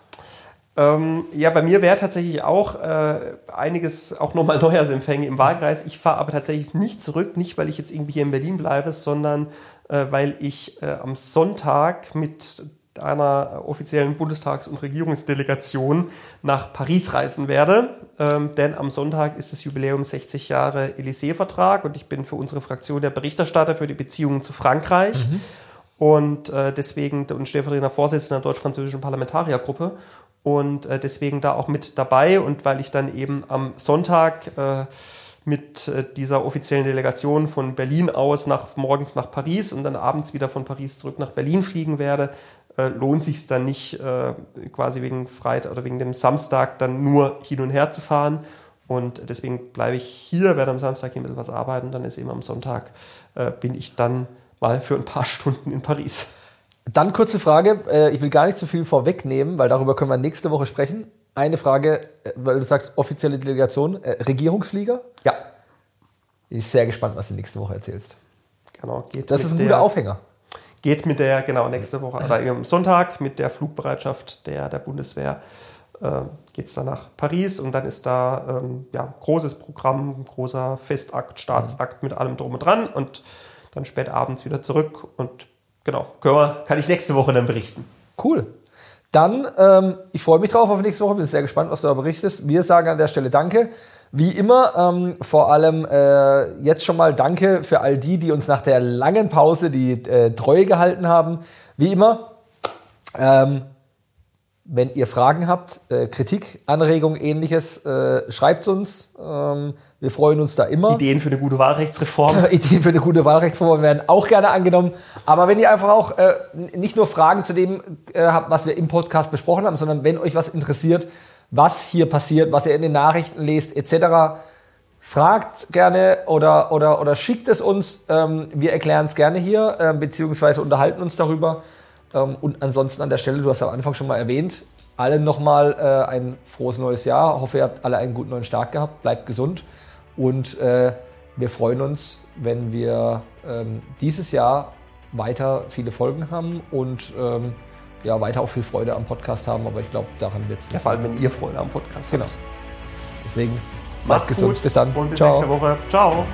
Ähm, ja, bei mir wäre tatsächlich auch äh, einiges, auch nochmal Neujahrsempfänge im Wahlkreis. Ich fahre aber tatsächlich nicht zurück, nicht weil ich jetzt irgendwie hier in Berlin bleibe, sondern äh, weil ich äh, am Sonntag mit einer offiziellen Bundestags- und Regierungsdelegation nach Paris reisen werde. Ähm, denn am Sonntag ist das Jubiläum 60 Jahre Élysée-Vertrag und ich bin für unsere Fraktion der Berichterstatter für die Beziehungen zu Frankreich. Mhm. Und äh, deswegen und stellvertretender Vorsitzender der deutsch-französischen Parlamentariergruppe und äh, deswegen da auch mit dabei. Und weil ich dann eben am Sonntag äh, mit äh, dieser offiziellen Delegation von Berlin aus nach morgens nach Paris und dann abends wieder von Paris zurück nach Berlin fliegen werde, äh, lohnt sich dann nicht äh, quasi wegen Freitag oder wegen dem Samstag dann nur hin und her zu fahren. Und deswegen bleibe ich hier, werde am Samstag hier ein bisschen was arbeiten, dann ist eben am Sonntag bin ich dann mal für ein paar Stunden in Paris. Dann kurze Frage, äh, ich will gar nicht so viel vorwegnehmen, weil darüber können wir nächste Woche sprechen. eine Frage, äh, weil du sagst offizielle Delegation, äh, Regierungsflieger. Ja. Bin ich sehr gespannt, was du nächste Woche erzählst. Genau. Geht Das ist ein guter Aufhänger. Geht mit der, genau, nächste Woche, oder am Sonntag mit der Flugbereitschaft der, der Bundeswehr äh, geht es dann nach Paris und dann ist da ähm, ja, großes Programm, großer Festakt, Staatsakt mit allem drum und dran und dann spät abends wieder zurück und genau, wir, kann ich nächste Woche dann berichten. Cool. Dann, ähm, ich freue mich drauf auf nächste Woche, bin sehr gespannt, was du da berichtest. Wir sagen an der Stelle Danke. Wie immer, ähm, vor allem äh, jetzt schon mal Danke für all die, die uns nach der langen Pause die äh, Treue gehalten haben. Wie immer, ähm, wenn ihr Fragen habt, äh, Kritik, Anregungen, ähnliches, äh, schreibt uns. Ähm, wir freuen uns da immer. Ideen für eine gute Wahlrechtsreform. Ideen für eine gute Wahlrechtsreform werden auch gerne angenommen. Aber wenn ihr einfach auch äh, nicht nur Fragen zu dem äh, habt, was wir im Podcast besprochen haben, sondern wenn euch was interessiert, was hier passiert, was ihr in den Nachrichten lest, etc., fragt gerne oder, oder, oder schickt es uns. Ähm, wir erklären es gerne hier, äh, beziehungsweise unterhalten uns darüber. Ähm, und ansonsten an der Stelle, du hast am Anfang schon mal erwähnt, allen nochmal äh, ein frohes neues Jahr. Ich hoffe, ihr habt alle einen guten neuen Start gehabt. Bleibt gesund. Und äh, wir freuen uns, wenn wir ähm, dieses Jahr weiter viele Folgen haben und ähm, ja, weiter auch viel Freude am Podcast haben. Aber ich glaube, daran wird es. Ja, vor allem, wenn ihr Freude am Podcast Genau. habt. Deswegen bleibt Macht's gesund. gut Bis dann. und bis Ciao. nächste Woche. Ciao.